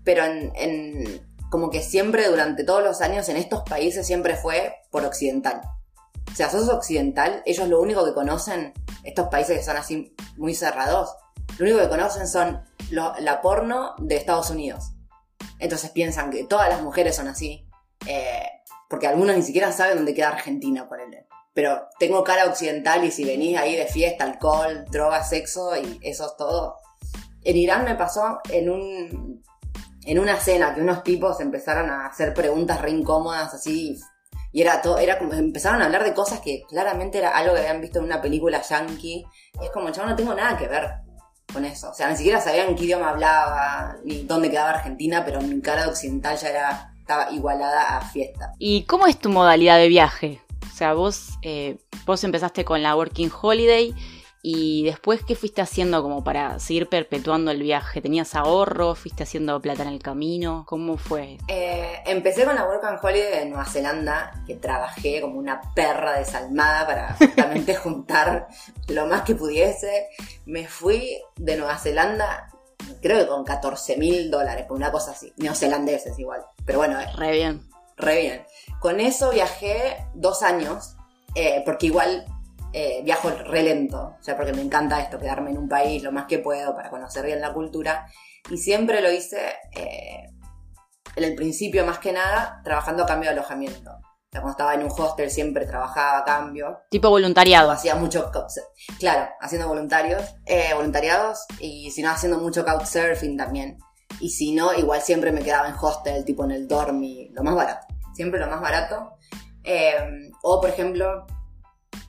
Pero en- como que siempre durante todos los años en estos países siempre fue por occidental. O sea, sos occidental, ellos lo único que conocen, estos países que son así muy cerrados, lo único que conocen son lo- la porno de Estados Unidos. Entonces piensan que todas las mujeres son así. eh, porque algunos ni siquiera saben dónde queda Argentina, por él. Pero tengo cara occidental y si venís ahí de fiesta, alcohol, drogas, sexo y eso es todo. En Irán me pasó en un en una cena que unos tipos empezaron a hacer preguntas re incómodas así y era todo era como empezaron a hablar de cosas que claramente era algo que habían visto en una película yankee y es como chavo no tengo nada que ver con eso o sea ni siquiera sabían qué idioma hablaba ni dónde quedaba Argentina pero mi cara de occidental ya era estaba igualada a fiesta ¿Y cómo es tu modalidad de viaje? O sea, vos, eh, vos empezaste con la Working Holiday y después, ¿qué fuiste haciendo como para seguir perpetuando el viaje? ¿Tenías ahorro? ¿Fuiste haciendo plata en el camino? ¿Cómo fue? Eh, empecé con la Work and Holiday de Nueva Zelanda, que trabajé como una perra desalmada para justamente juntar lo más que pudiese. Me fui de Nueva Zelanda, creo que con 14 mil dólares, por una cosa así. Neozelandeses igual. Pero bueno, eh, Re bien. re bien. Con eso viajé dos años, eh, porque igual eh, viajo re lento, o sea, porque me encanta esto, quedarme en un país lo más que puedo para conocer bien la cultura. Y siempre lo hice eh, en el principio, más que nada, trabajando a cambio de alojamiento. O sea, cuando estaba en un hostel siempre trabajaba a cambio. Tipo voluntariado. hacía mucho, claro, haciendo voluntarios, eh, voluntariados y si no, haciendo mucho couchsurfing también. Y si no, igual siempre me quedaba en hostel, tipo en el dormi, lo más barato. Siempre lo más barato. Eh, o, por ejemplo,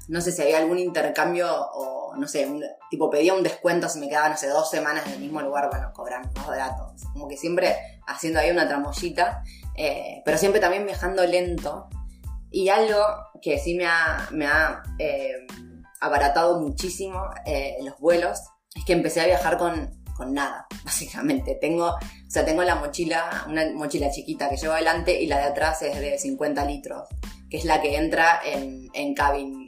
no sé si había algún intercambio o, no sé, un- tipo pedía un descuento si me quedaba, no dos semanas en el mismo lugar, bueno, cobran más barato. Como que siempre haciendo ahí una tramoyita, eh, pero siempre también viajando lento. Y algo que sí me ha, me ha eh, abaratado muchísimo eh, los vuelos es que empecé a viajar con, con nada, básicamente. Tengo, o sea, tengo la mochila, una mochila chiquita que llevo adelante y la de atrás es de 50 litros, que es la que entra en, en cabin,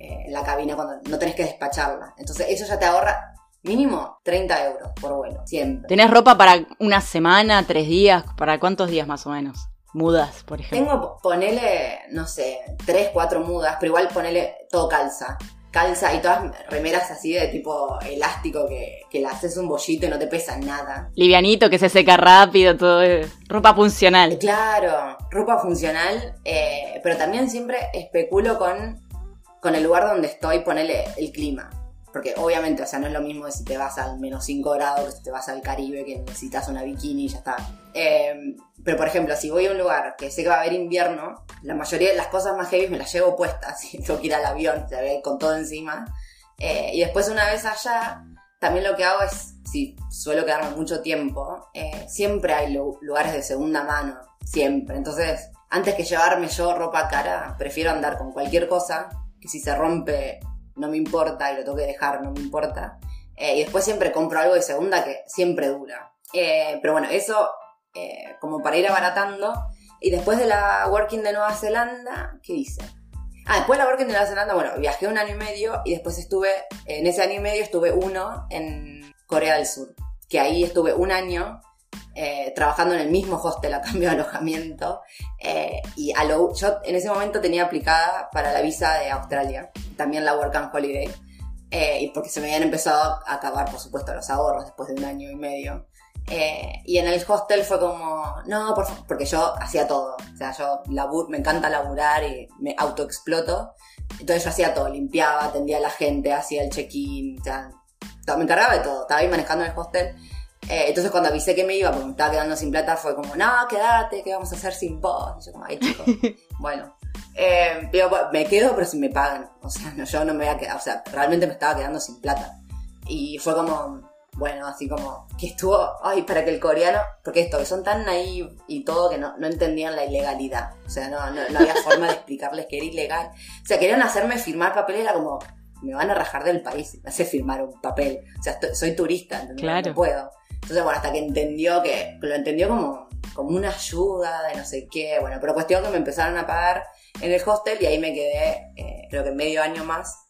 eh, en la cabina cuando no tenés que despacharla. Entonces eso ya te ahorra mínimo 30 euros por vuelo, siempre. ¿Tenés ropa para una semana, tres días? ¿Para cuántos días más o menos? Mudas, por ejemplo. Tengo, ponele, no sé, tres, cuatro mudas, pero igual ponele todo calza. Calza y todas remeras así de tipo elástico que, que le haces un bollito y no te pesa nada. Livianito, que se seca rápido, todo. Ropa funcional. Claro, ropa funcional, eh, pero también siempre especulo con, con el lugar donde estoy, ponele el clima. porque obviamente, o sea, no es lo mismo si te vas al menos 5 grados que si te vas al Caribe, que necesitas una bikini y ya está. Eh, pero por ejemplo, si voy a un lugar que sé que va a haber invierno, la mayoría de las cosas más heavy me las llevo puestas, tengo que ir al avión, con todo encima. Eh, y después una vez allá, también lo que hago es, si suelo quedarme mucho tiempo, eh, siempre hay lu- lugares de segunda mano, siempre. Entonces, antes que llevarme yo ropa cara, prefiero andar con cualquier cosa, que si se rompe no me importa y lo tengo que dejar, no me importa. Eh, y después siempre compro algo de segunda que siempre dura. Eh, pero bueno, eso eh, como para ir abaratando. Y después de la Working de Nueva Zelanda, ¿qué hice? Ah, después de la Working de Nueva Zelanda, bueno, viajé un año y medio y después estuve, en ese año y medio estuve uno en Corea del Sur. Que ahí estuve un año eh, trabajando en el mismo hostel a cambio de alojamiento. Eh, y a lo- yo en ese momento tenía aplicada para la visa de Australia, también la Work and Holiday. Eh, y porque se me habían empezado a acabar, por supuesto, los ahorros después de un año y medio. Eh, y en el hostel fue como, no, por favor, porque yo hacía todo. O sea, yo labur, me encanta laburar y me autoexploto. Entonces yo hacía todo, limpiaba, atendía a la gente, hacía el check-in, o sea, me encargaba de todo. Estaba ahí manejando el hostel. Eh, entonces cuando avisé que me iba, porque me estaba quedando sin plata, fue como, no, quédate, ¿qué vamos a hacer sin vos? Y yo como, ay, chico, bueno. Eh, pero me quedo, pero si me pagan. O sea, no, yo no me voy a quedar, o sea, realmente me estaba quedando sin plata. Y fue como, bueno, así como, que estuvo, ay, para que el coreano, porque esto, que son tan naive y todo que no, no entendían la ilegalidad. O sea, no, no, no había forma de explicarles que era ilegal. O sea, querían hacerme firmar papel, era como, me van a rajar del país, me hace firmar un papel. O sea, soy turista, ¿entendés? Claro. No puedo. Entonces, bueno, hasta que entendió que, lo entendió como, como una ayuda de no sé qué. Bueno, pero cuestión que me empezaron a pagar en el hostel y ahí me quedé, eh, creo que medio año más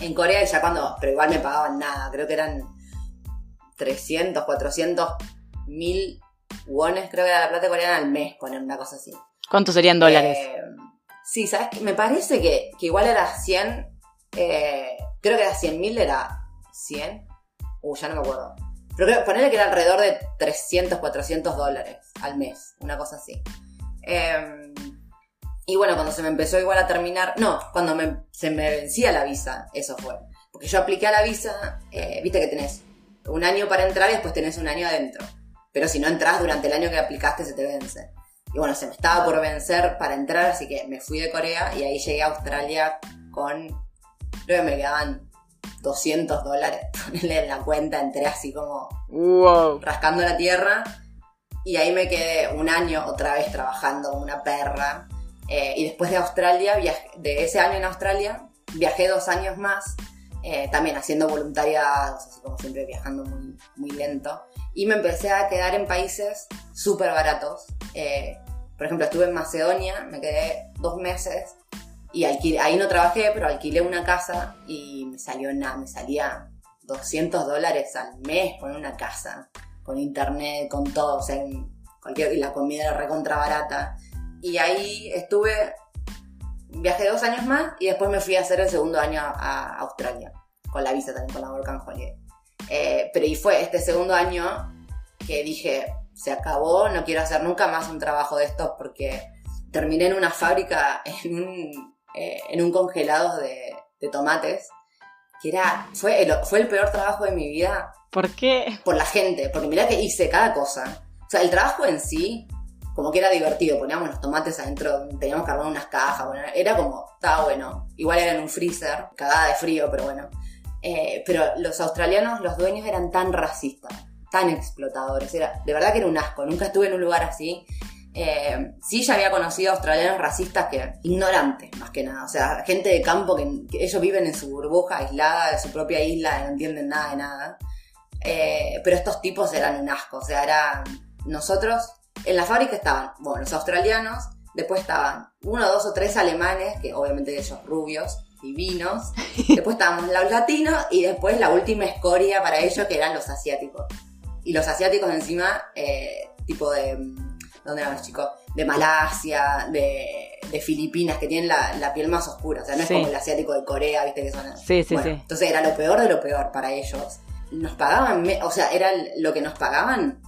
en Corea y ya cuando, pero igual me pagaban nada, creo que eran 300, 400 mil wones, creo que era la plata coreana al mes, poner una cosa así. ¿Cuántos serían dólares? Eh, sí, ¿sabes? Me parece que, que igual era 100, eh, creo que era 100 mil, era 100, uh, ya no me acuerdo. Pero creo, ponerle que era alrededor de 300, 400 dólares al mes, una cosa así. Eh, y bueno, cuando se me empezó igual a terminar, no, cuando me- se me vencía la visa, eso fue. Porque yo apliqué a la visa, eh, viste que tenés un año para entrar y después tenés un año adentro. Pero si no entras durante el año que aplicaste, se te vence. Y bueno, se me estaba por vencer para entrar, así que me fui de Corea y ahí llegué a Australia con, creo que me quedaban 200 dólares, en la cuenta, entré así como Wow. rascando la tierra y ahí me quedé un año otra vez trabajando como una perra. Eh, y después de Australia, viaj- de ese año en Australia, viajé dos años más, eh, también haciendo voluntariados, así como siempre viajando muy, muy lento. Y me empecé a quedar en países súper baratos. Eh, por ejemplo, estuve en Macedonia, me quedé dos meses y ahí no trabajé, pero alquilé una casa y me salió nada, me salía 200 dólares al mes por una casa, con internet, con todo, o sea, cualquier, y la comida era recontra barata. Y ahí estuve, viajé dos años más y después me fui a hacer el segundo año a, a Australia, con la visa también, con la and Holiday. Eh, pero y fue este segundo año que dije, se acabó, no quiero hacer nunca más un trabajo de estos porque terminé en una fábrica, en un, eh, en un congelado de, de tomates, que era, fue el, fue el peor trabajo de mi vida ¿Por qué? por la gente, porque mirá que hice cada cosa. O sea, el trabajo en sí, como que era divertido, poníamos los tomates adentro, teníamos que armar unas cajas, bueno, era como, estaba bueno. Igual era en un freezer, cagada de frío, pero bueno. Eh, pero los australianos, los dueños eran tan racistas, tan explotadores, era, de verdad que era un asco, nunca estuve en un lugar así. Eh, sí, ya había conocido australianos racistas que, ignorantes más que nada, o sea, gente de campo que, que ellos viven en su burbuja aislada de su propia isla, no entienden nada de nada. Eh, pero estos tipos eran un asco, o sea, eran nosotros, en la fábrica estaban, bueno, los australianos, después estaban uno, dos o tres alemanes, que obviamente ellos rubios, divinos, después estábamos los latinos y después la última escoria para ellos que eran los asiáticos. Y los asiáticos encima, eh, tipo de, ¿dónde eran los chicos? De Malasia, de, de Filipinas, que tienen la, la piel más oscura, o sea, no Sí. es como el asiático de Corea, viste que son... Sí, sí, Bueno, sí. Entonces era lo peor de lo peor para ellos. Nos pagaban, o sea, era lo que nos pagaban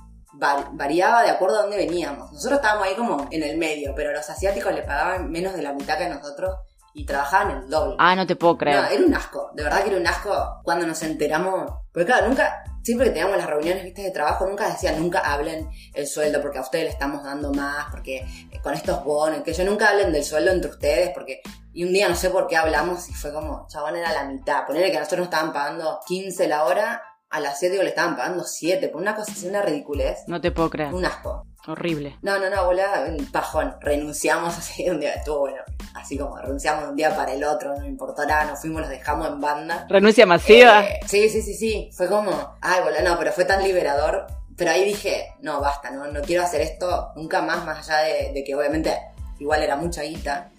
va- variaba de acuerdo a dónde veníamos. Nosotros estábamos ahí como en el medio, pero los asiáticos le pagaban menos de la mitad que nosotros y trabajaban el doble. Ah, no te puedo No, creer. era un asco, de verdad que era un asco cuando nos enteramos. Porque claro, nunca, siempre que teníamos las reuniones, de trabajo, nunca decían, nunca hablen el sueldo porque a ustedes le estamos dando más, porque eh, con estos bonos, que yo nunca hablen del sueldo entre ustedes, porque... Y un día no sé por qué hablamos y fue como, chabón, era la mitad. Ponerle que a nosotros nos estaban pagando 15 la hora, a las 7 le estaban pagando 7, por una cosa así, una ridiculez. No te puedo creer. Un asco. Horrible. No, no, no, boludo, un pajón. Renunciamos así un día, estuvo bueno. Así como renunciamos de un día para el otro, no importó nada, nos fuimos, los dejamos en banda. Renuncia masiva. Eh, sí, sí, sí, sí. Fue como, ay, boludo, no, pero fue tan liberador. Pero ahí dije, no, basta, no, no quiero hacer esto nunca más, más allá de, de que obviamente igual era mucha guita.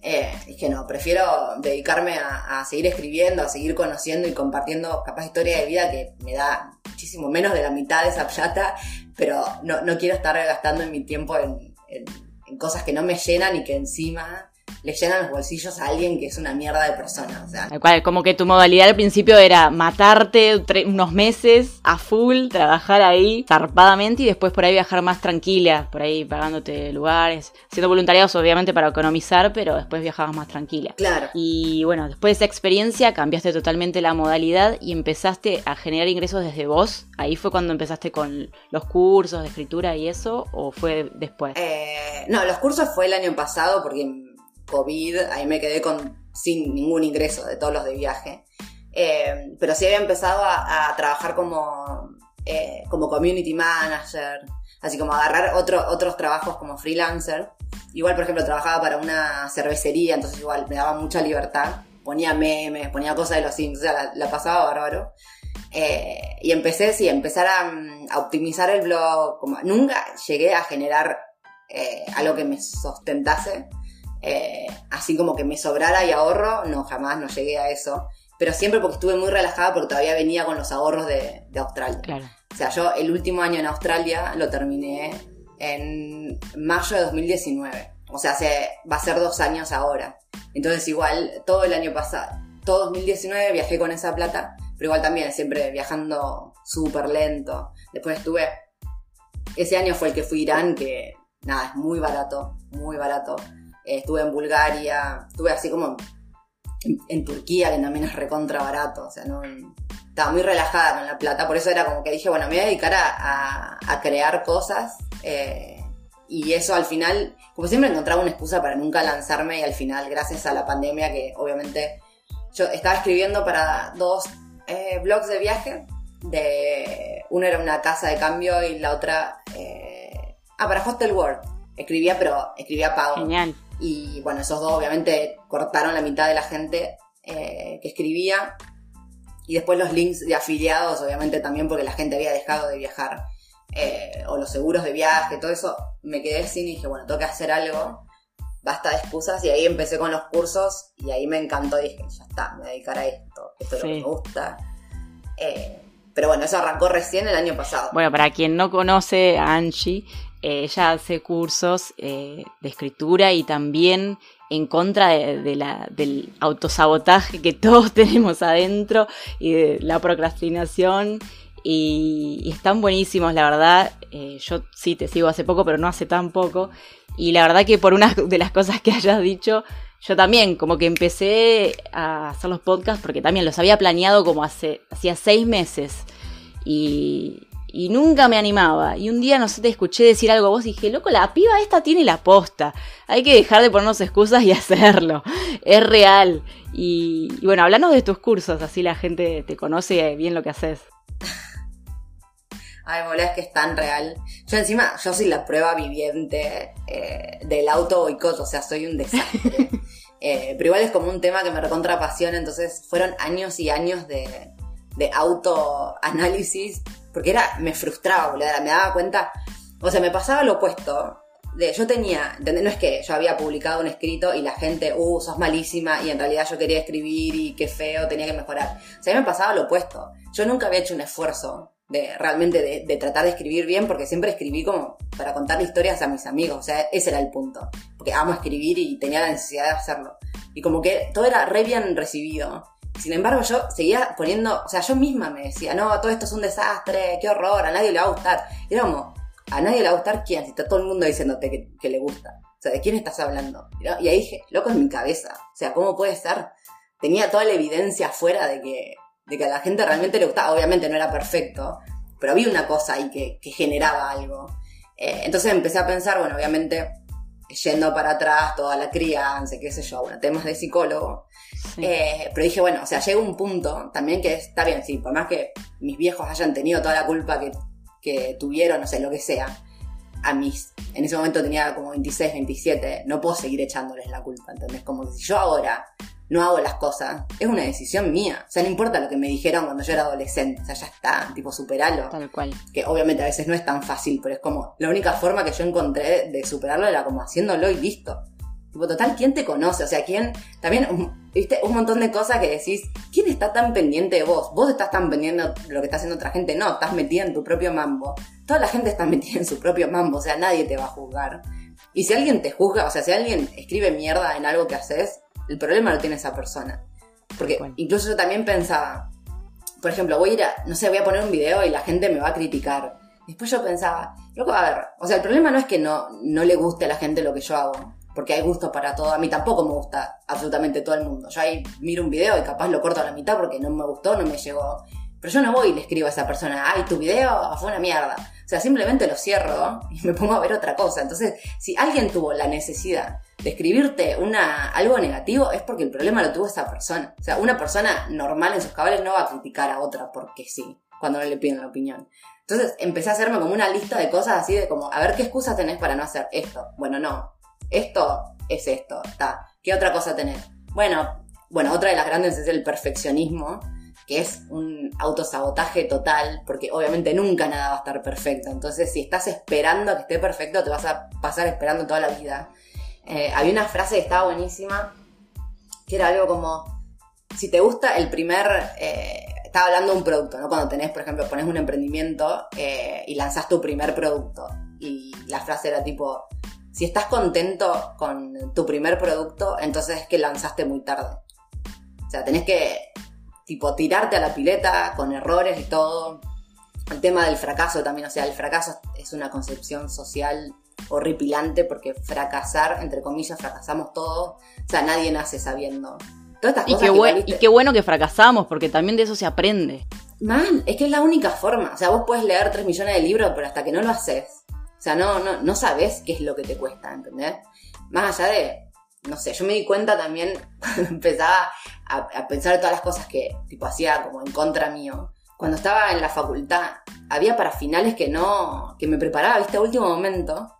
Eh, dije, no, prefiero dedicarme a, a seguir escribiendo, a seguir conociendo y compartiendo capaz historia de vida que me da muchísimo menos de la mitad de esa plata, pero no, no quiero estar gastando mi tiempo en, en- en cosas que no me llenan y que encima le llenan los bolsillos a alguien que es una mierda de persona. O sea, como que tu modalidad al principio era matarte unos meses a full, trabajar ahí zarpadamente y después por ahí viajar más tranquila, por ahí pagándote lugares, haciendo voluntariados obviamente para economizar, pero después viajabas más tranquila. claro. Y bueno, después de esa experiencia cambiaste totalmente la modalidad y empezaste a generar ingresos desde vos. Ahí fue cuando empezaste con los cursos de escritura y eso, o fue después. Eh, no, los cursos fue el año pasado porque COVID ahí me quedé con sin ningún ingreso de todos los de viaje. Eh, pero sí había empezado a, trabajar como, eh, como community manager, así como agarrar otro- otros trabajos como freelancer. Igual, por ejemplo, trabajaba para una cervecería, entonces igual me daba mucha libertad. Ponía memes, ponía cosas de los Sims, o sea, la, pasaba bárbaro. Eh, y empecé, sí, empezar a, a optimizar el blog. Como, nunca llegué a generar eh, algo que me sustentase. Eh, así como que me sobrara y ahorro, no, jamás, no llegué a eso. Pero siempre porque estuve muy relajada porque todavía venía con los ahorros de, de Australia. Claro. O sea, yo el último año en Australia lo terminé en mayo de 2019. O sea, hace, va a ser dos años ahora. Entonces igual todo el año pasado, todo 2019 viajé con esa plata, pero igual también siempre viajando súper lento. Después estuve, ese año fue el que fui a Irán, que nada, es muy barato, muy barato. Estuve en Bulgaria, estuve así como en, Turquía, que también es recontra barato, o sea, no estaba muy relajada con la plata, por eso era como que dije, bueno, me voy a dedicar a, a- a crear cosas eh, y eso al final, como siempre encontraba una excusa para nunca lanzarme y al final, gracias a la pandemia, que obviamente yo estaba escribiendo para dos eh, blogs de viaje, de uno era una casa de cambio y la otra, eh, ah, para Hostel World, escribía, pero escribía pago. Genial. Y bueno, esos dos obviamente cortaron la mitad de la gente eh, que escribía. Y después los links de afiliados, obviamente también porque la gente había dejado de viajar. eh, o los seguros de viaje, todo eso. Me quedé sin y dije, bueno, tengo que hacer algo. Basta de excusas. Y ahí empecé con los cursos. Y ahí me encantó. Dije, ya está, me voy a dedicar a esto. Esto es lo que me gusta. Eh, pero bueno, eso arrancó recién el año pasado. Bueno, para quien no conoce a Angie, ella hace cursos eh, de escritura y también en contra de, la, del autosabotaje que todos tenemos adentro y de la procrastinación. Y, y están buenísimos, la verdad. Eh, yo sí te sigo hace poco, pero no hace tan poco. Y la verdad que por una de las cosas que hayas dicho, yo también como que empecé a hacer los podcasts porque también los había planeado como hace hacía seis meses y, y nunca me animaba. Y un día, no sé, te escuché decir algo a vos y dije, loco, la piba esta tiene la posta. Hay que dejar de ponernos excusas y hacerlo. Es real. Y, y bueno, hablanos de tus cursos, así la gente te conoce bien lo que haces. Ay, boludo, es que es tan real. Yo encima, yo soy la prueba viviente eh, del auto boicot, o sea, soy un desastre. Eh, pero igual es como un tema que me recontra apasiona, entonces fueron años y años de, de autoanálisis, porque era, me frustraba, boludo, me daba cuenta, o sea, me pasaba lo opuesto. De, yo tenía. No es que yo había publicado un escrito y la gente, uh, sos malísima, y en realidad yo quería escribir y qué feo, tenía que mejorar. O sea, a mí me pasaba lo opuesto. Yo nunca había hecho un esfuerzo de realmente de, de tratar de escribir bien, porque siempre escribí como para contarle historias a mis amigos, o sea, ese era el punto. Porque amo escribir y tenía la necesidad de hacerlo. Y como que todo era re bien recibido. Sin embargo, yo seguía poniendo, o sea, yo misma me decía, no, todo esto es un desastre, qué horror, a nadie le va a gustar. Y era como, a nadie le va a gustar quién, si está todo el mundo diciéndote que, le gusta. O sea, ¿de quién estás hablando? Y ahí dije, loco en mi cabeza. O sea, ¿cómo puede ser? Tenía toda la evidencia afuera de que, de que a la gente realmente le gustaba. Obviamente no era perfecto, pero había una cosa ahí que, que generaba algo. Eh, entonces empecé a pensar, bueno, obviamente yendo para atrás, toda la crianza, qué sé yo, bueno, temas de psicólogo. Eh, pero dije, bueno, o sea, llega un punto también que está bien, sí, por más que mis viejos hayan tenido toda la culpa que, que tuvieron, no sé, lo que sea, a mis, en ese momento tenía como 26, 27, no puedo seguir echándoles la culpa, ¿entendés? Como si yo ahora no hago las cosas, es una decisión mía. O sea, no importa lo que me dijeron cuando yo era adolescente, o sea, ya está, tipo, superalo. Tal cual. Que obviamente a veces no es tan fácil, pero es como, la única forma que yo encontré de superarlo era como haciéndolo y listo. Tipo, total, ¿quién te conoce? O sea, ¿quién? También, viste, un montón de cosas que decís, ¿quién está tan pendiente de vos? ¿Vos estás tan pendiente de lo que está haciendo otra gente? No, estás metida en tu propio mambo. Toda la gente está metida en su propio mambo, o sea, nadie te va a juzgar. Y si alguien te juzga, o sea, si alguien escribe mierda en algo que haces, el problema lo tiene esa persona. Porque incluso yo también pensaba, por ejemplo, voy a ir a, no sé, voy a poner un video y la gente me va a criticar. Después yo pensaba, loco, a ver, o sea, el problema no es que no, no le guste a la gente lo que yo hago, porque hay gustos para todo. A mí tampoco me gusta absolutamente todo el mundo. Yo ahí miro un video y capaz lo corto a la mitad porque no me gustó, no me llegó. Pero yo no voy y le escribo a esa persona, ay, tu video fue una mierda. Sea, simplemente lo cierro y me pongo a ver otra cosa. Entonces, si alguien tuvo la necesidad de escribirte una, algo negativo, es porque el problema lo tuvo esa persona. O sea, una persona normal en sus cabales no va a criticar a otra porque sí, cuando no le piden la opinión. Entonces empecé a hacerme como una lista de cosas así de como, a ver qué excusas tenés para no hacer esto. Bueno, no. Esto es esto, está. ¿Qué otra cosa tenés? Bueno, bueno, otra de las grandes es el perfeccionismo que es un autosabotaje total, porque obviamente nunca nada va a estar perfecto. Entonces, si estás esperando a que esté perfecto, te vas a pasar esperando toda la vida. Eh, había una frase que estaba buenísima, que era algo como, si te gusta el primer... Eh, estaba hablando de un producto, ¿no? Cuando tenés, por ejemplo, pones un emprendimiento eh, y lanzas tu primer producto. Y la frase era tipo, si estás contento con tu primer producto, entonces es que lanzaste muy tarde. O sea, tenés que tipo tirarte a la pileta con errores y todo. El tema del fracaso también, o sea, el fracaso es una concepción social horripilante porque fracasar, entre comillas, fracasamos todos. O sea, nadie nace sabiendo. Todas estas y, cosas qué y qué bueno que fracasamos porque también de eso se aprende. Man, es que es la única forma. O sea, vos puedes leer 3 millones de libros, pero hasta que no lo haces, o sea, no, no, no sabes qué es lo que te cuesta, ¿entendés? Más allá de, no sé, yo me di cuenta también cuando empezaba a, pensar todas las cosas que tipo hacía como en contra mío. Cuando estaba en la facultad, había para finales que no, que me preparaba, viste, a último momento,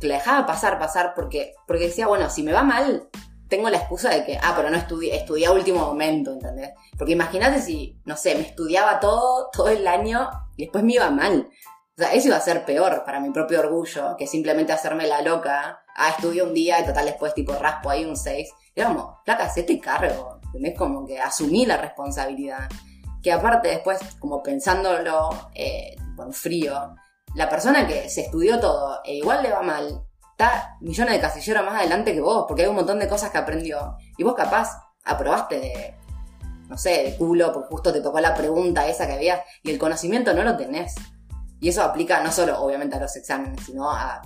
que la dejaba pasar, pasar, porque, porque decía, bueno, si me va mal, tengo la excusa de que, ah, pero no estudié, estudié a último momento, ¿entendés? Porque imagínate si, no sé, me estudiaba todo, todo el año y después me iba mal. O sea, eso iba a ser peor para mi propio orgullo que simplemente hacerme la loca. Ah, estudio un día y total después tipo raspo ahí un 6. Era como, flaca, te cargo. ¿Entendés? Como que asumí la responsabilidad. Que aparte después, como pensándolo eh, en frío, la persona que se estudió todo e igual le va mal, está millones de casilleros más adelante que vos, porque hay un montón de cosas que aprendió. Y vos capaz aprobaste de, no sé, de culo, porque justo te tocó la pregunta esa que había, y el conocimiento no lo tenés. Y eso aplica no solo, obviamente, a los exámenes, sino a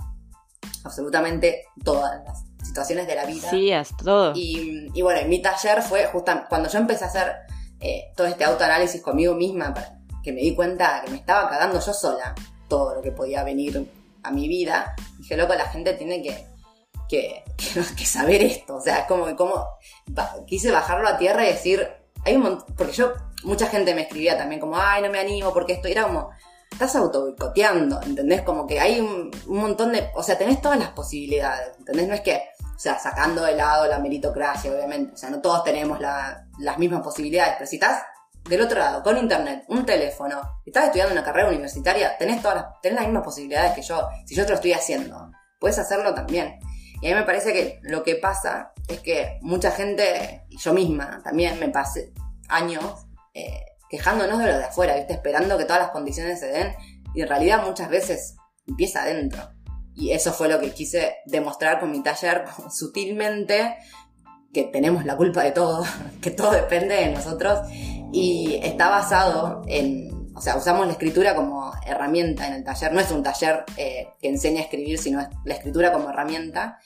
absolutamente todas las situaciones de la vida. Sí, es todo. Y, y bueno, mi taller fue justo cuando yo empecé a hacer eh, todo este autoanálisis conmigo misma, que me di cuenta que me estaba cagando yo sola todo lo que podía venir a mi vida. Dije, loco, la gente tiene que, que, que, saber esto. O sea, es como, como quise bajarlo a tierra y decir, hay un montón, porque yo, mucha gente me escribía también como, ay, no me animo porque esto era como, estás auto boicoteando, ¿entendés? Como que hay un, montón de, o sea, tenés todas las posibilidades, ¿entendés? No es que, o sea, sacando de lado la meritocracia, obviamente, o sea, no todos tenemos las mismas posibilidades, pero si estás del otro lado, con internet, un teléfono, estás estudiando una carrera universitaria, tenés todas las, tenés las mismas posibilidades que yo, si yo te lo estoy haciendo, puedes hacerlo también. Y a mí me parece que lo que pasa es que mucha gente, y yo misma también me pasé años, eh, quejándonos de lo de afuera, ¿viste? Esperando que todas las condiciones se den y en realidad muchas veces empieza adentro. Y eso fue lo que quise demostrar con mi taller sutilmente, que tenemos la culpa de todo, que todo depende de nosotros y está basado en, o sea, usamos la escritura como herramienta en el taller. No es un taller eh, que enseña a escribir, sino la escritura como herramienta.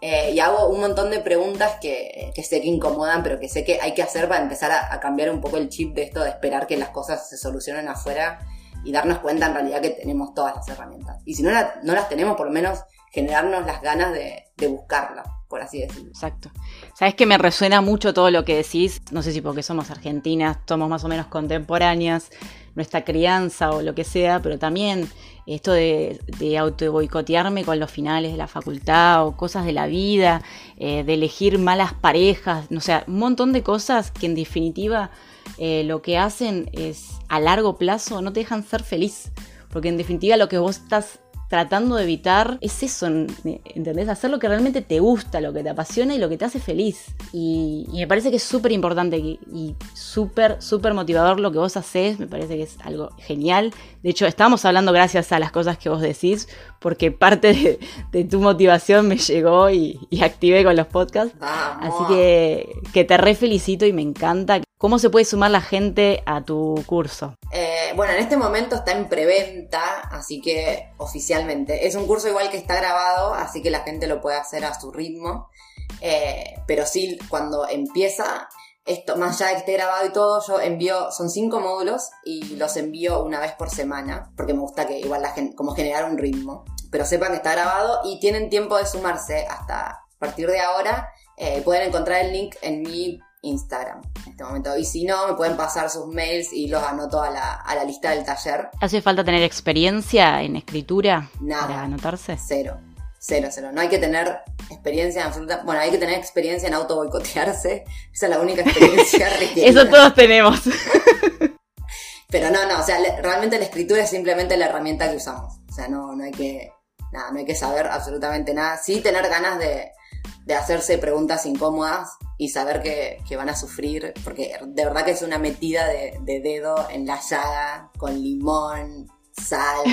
Eh, y hago un montón de preguntas que, que, sé que incomodan, pero que sé que hay que hacer para empezar a, cambiar un poco el chip de esto de esperar que las cosas se solucionen afuera y darnos cuenta en realidad que tenemos todas las herramientas. Y si no, no las tenemos, por lo menos generarnos las ganas de buscarlas, por así decirlo. Exacto. Sabes que me resuena mucho todo lo que decís, no sé si porque somos argentinas, somos más o menos contemporáneas, nuestra crianza o lo que sea, pero también esto de, de auto boicotearme con los finales de la facultad o cosas de la vida, eh, de elegir malas parejas, no sé, un montón de cosas que en definitiva eh, lo que hacen es a largo plazo no te dejan ser feliz, porque en definitiva lo que vos estás tratando de evitar es eso, ¿entendés? Hacer lo que realmente te gusta, lo que te apasiona y lo que te hace feliz. Y, y me parece que es súper importante y, y súper, súper motivador lo que vos haces, me parece que es algo genial. De hecho, estamos hablando gracias a las cosas que vos decís, porque parte de, de tu motivación me llegó y, y, activé con los podcasts. Así que, que te re felicito y me encanta. ¿Cómo se puede sumar la gente a tu curso? Eh, bueno, en este momento está en preventa, así que oficialmente. Es un curso igual que está grabado, así que la gente lo puede hacer a su ritmo. Eh, pero sí, cuando empieza, esto, más allá de que esté grabado y todo, yo envío, son cinco módulos y los envío una vez por semana, porque me gusta que igual la gente, como generar un ritmo. Pero sepan que está grabado y tienen tiempo de sumarse hasta a partir de ahora. Eh, pueden encontrar el link en mi Instagram en este momento. Y si no, me pueden pasar sus mails y los anoto a la, a la lista del taller. ¿Hace falta tener experiencia en escritura Nada. para anotarse? Cero. Cero, cero. No hay que tener experiencia en absoluta. Bueno, hay que tener experiencia en auto boicotearse. Esa es la única experiencia requerida. Eso todos tenemos. Pero no, no, o sea, le, realmente la escritura es simplemente la herramienta que usamos. O sea, no, no hay que. Nada, no hay que saber absolutamente nada. Sí tener ganas de, de hacerse preguntas incómodas y saber que, que, van a sufrir, porque de verdad que es una metida de, de dedo en la llaga, con limón, sal,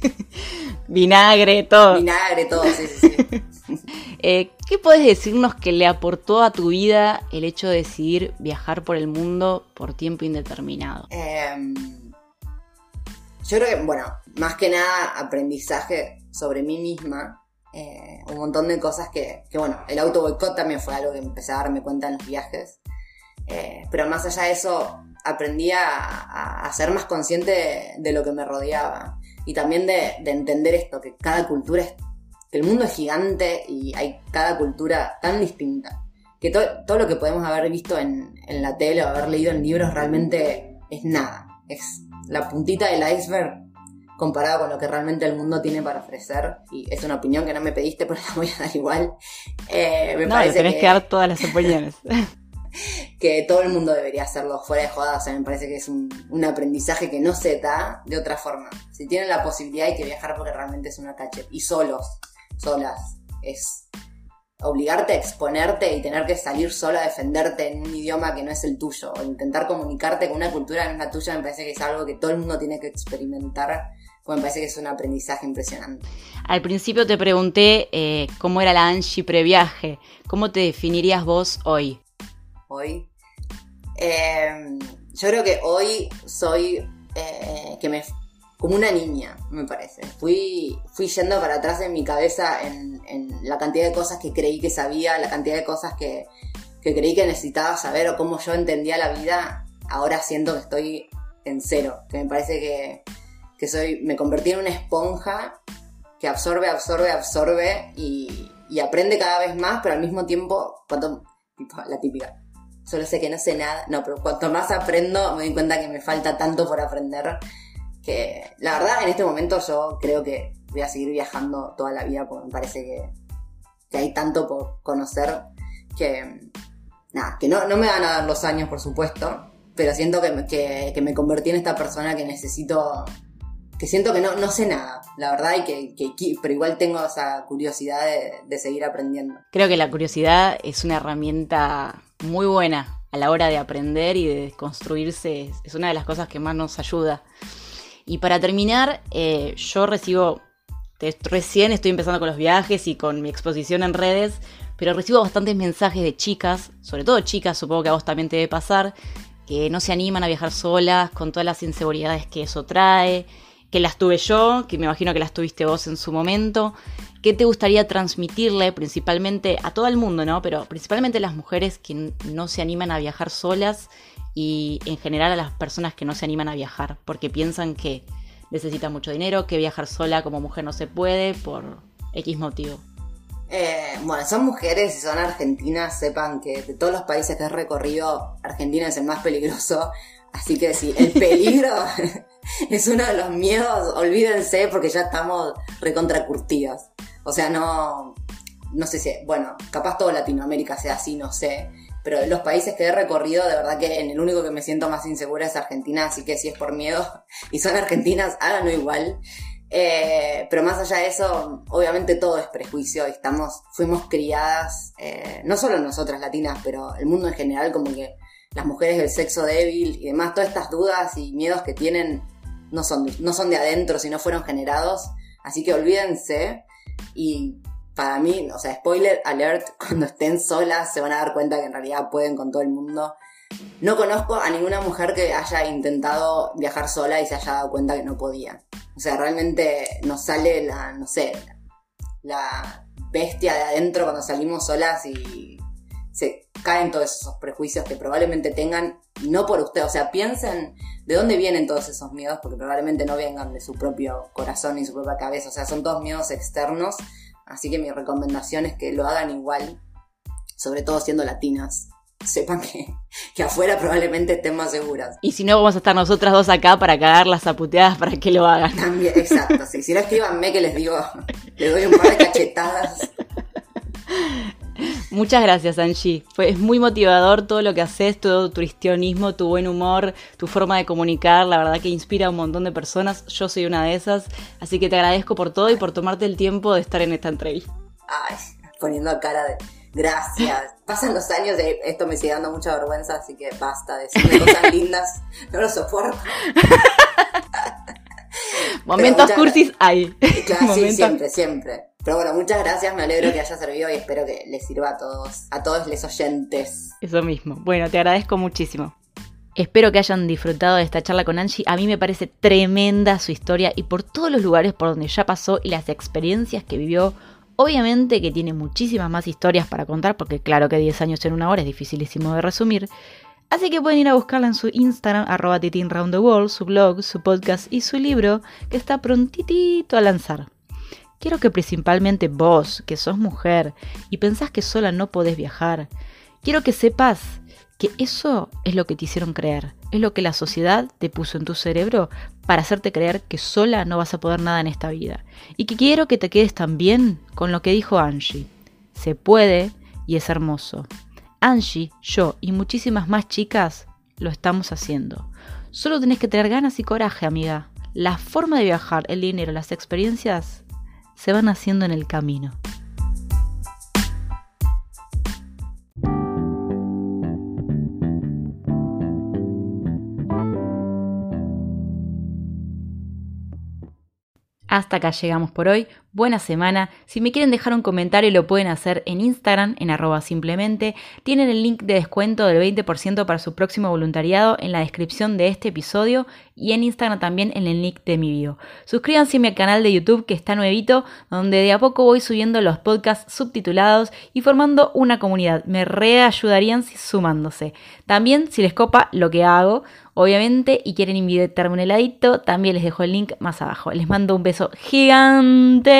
vinagre, todo. Vinagre, todo, sí, sí, sí. eh, ¿Qué puedes decirnos que le aportó a tu vida el hecho de decidir viajar por el mundo por tiempo indeterminado? Eh, yo creo que, bueno, más que nada aprendizaje sobre mí misma. Eh, un montón de cosas que, que, bueno, el auto boicot también fue algo que empecé a darme cuenta en los viajes. Eh, pero más allá de eso, aprendí a, a, a ser más consciente de, de, lo que me rodeaba. Y también de, de, entender esto, que cada cultura es, que el mundo es gigante y hay cada cultura tan distinta. Que to, todo lo que podemos haber visto en, en la tele o haber leído en libros realmente es nada. Es la puntita del iceberg comparado con lo que realmente el mundo tiene para ofrecer. Y es una opinión que no me pediste, pero la voy a dar igual. Eh, me no, parece tenés que, que dar todas las opiniones. que todo el mundo debería hacerlo fuera de joda. O sea, me parece que es un, un, aprendizaje que no se da de otra forma. Si tienen la posibilidad hay que viajar porque realmente es una cache. Y solos, solas. Es obligarte a exponerte y tener que salir solo a defenderte en un idioma que no es el tuyo. O intentar comunicarte con una cultura que no es la tuya me parece que es algo que todo el mundo tiene que experimentar pues me parece que es un aprendizaje impresionante. Al principio te pregunté eh, cómo era la Angie previaje. ¿Cómo te definirías vos hoy? Hoy. Eh, yo creo que hoy soy eh, que me como una niña, me parece. Fui, fui yendo para atrás en mi cabeza en, en, la cantidad de cosas que creí que sabía, la cantidad de cosas que, que creí que necesitaba saber o cómo yo entendía la vida. Ahora siento que estoy en cero, que me parece que, que soy, me convertí en una esponja que absorbe, absorbe, absorbe y, aprende cada vez más, pero al mismo tiempo, cuanto, la típica, solo sé que no sé nada, no, pero cuanto más aprendo me doy cuenta que me falta tanto por aprender, que la verdad en este momento yo creo que voy a seguir viajando toda la vida porque me parece que, hay tanto por conocer que, nada, que no, no me van a dar los años por supuesto, pero siento que, que me convertí en esta persona que necesito que siento que no, no sé nada, la verdad, y que, pero igual tengo esa curiosidad de, de, seguir aprendiendo. Creo que la curiosidad es una herramienta muy buena a la hora de aprender y de construirse, es una de las cosas que más nos ayuda. Y para terminar, eh, yo recibo, recién estoy empezando con los viajes y con mi exposición en redes, pero recibo bastantes mensajes de chicas, sobre todo chicas, supongo que a vos también te debe pasar, que no se animan a viajar solas, con todas las inseguridades que eso trae, que las tuve yo, que me imagino que las tuviste vos en su momento. ¿Qué te gustaría transmitirle principalmente a todo el mundo, ¿no? Pero principalmente a las mujeres que no se animan a viajar solas y en general a las personas que no se animan a viajar, porque piensan que necesitan mucho dinero, que viajar sola como mujer no se puede por X motivo. Eh, bueno, son mujeres y son argentinas, sepan que de todos los países que he recorrido, Argentina es el más peligroso. Así que sí, el peligro es uno de los miedos, olvídense porque ya estamos recontracurtidas. O sea, no, no sé si, bueno, capaz todo Latinoamérica sea así, no sé. Pero los países que he recorrido, de verdad que en el único que me siento más insegura es Argentina, así que si es por miedo y son argentinas, háganlo igual. Eh, pero más allá de eso, obviamente todo es prejuicio estamos, fuimos criadas, eh, no solo nosotras latinas, pero el mundo en general, como que las mujeres del sexo débil y demás, todas estas dudas y miedos que tienen no son, no son de adentro, sino fueron generados. Así que olvídense y para mí, o sea, spoiler alert, cuando estén solas se van a dar cuenta que en realidad pueden con todo el mundo. No conozco a ninguna mujer que haya intentado viajar sola y se haya dado cuenta que no podía. O sea, realmente nos sale la, no sé, la bestia de adentro cuando salimos solas y se caen todos esos prejuicios que probablemente tengan, no por usted, o sea, piensen de dónde vienen todos esos miedos, porque probablemente no vengan de su propio corazón ni su propia cabeza, o sea, son todos miedos externos, así que mi recomendación es que lo hagan igual, sobre todo siendo latinas, sepan que, que, afuera probablemente estén más seguras. Y si no, vamos a estar nosotras dos acá para cagar las aputeadas para que lo hagan. También, exacto, sí. Si no escríbanme que les digo, les doy un par de cachetadas. Muchas gracias, Angie. Fue, es muy motivador todo lo que haces, todo tu histrionismo, tu buen humor, tu forma de comunicar. La verdad que inspira a un montón de personas. Yo soy una de esas. Así que te agradezco por todo y por tomarte el tiempo de estar en esta entrevista. Ay, poniendo cara de gracias. Pasan los años y esto me sigue dando mucha vergüenza, así que basta de decirme cosas lindas. No lo soporto. Momentos cursis hay. Claro, sí, siempre, siempre. Pero bueno, muchas gracias, me alegro que haya servido y espero que les sirva a todos, a todos los oyentes. Eso mismo. Bueno, te agradezco muchísimo. Espero que hayan disfrutado de esta charla con Angie. A mí me parece tremenda su historia y por todos los lugares por donde ya pasó y las experiencias que vivió. Obviamente que tiene muchísimas más historias para contar, porque claro que 10 años en una hora es dificilísimo de resumir. Así que pueden ir a buscarla en su Instagram, arroba titinroundtheworld, su blog, su podcast y su libro, que está prontitito a lanzar. Quiero que principalmente vos, que sos mujer y pensás que sola no podés viajar, quiero que sepas que eso es lo que te hicieron creer, es lo que la sociedad te puso en tu cerebro para hacerte creer que sola no vas a poder nada en esta vida. Y que quiero que te quedes también con lo que dijo Angie. Se puede y es hermoso. Angie, yo y muchísimas más chicas lo estamos haciendo. Solo tenés que tener ganas y coraje, amiga. La forma de viajar, el dinero, las experiencias se van haciendo en el camino. Hasta acá llegamos por hoy. Buena semana. Si me quieren dejar un comentario lo pueden hacer en Instagram, en arroba simplemente. Tienen el link de descuento del 20% para su próximo voluntariado en la descripción de este episodio y en Instagram también en el link de mi video. Suscríbanse a mi canal de YouTube que está nuevito, donde de a poco voy subiendo los podcasts subtitulados y formando una comunidad. Me reayudarían sumándose. También si les copa lo que hago, obviamente, y quieren invitarme un heladito, también les dejo el link más abajo. Les mando un beso gigante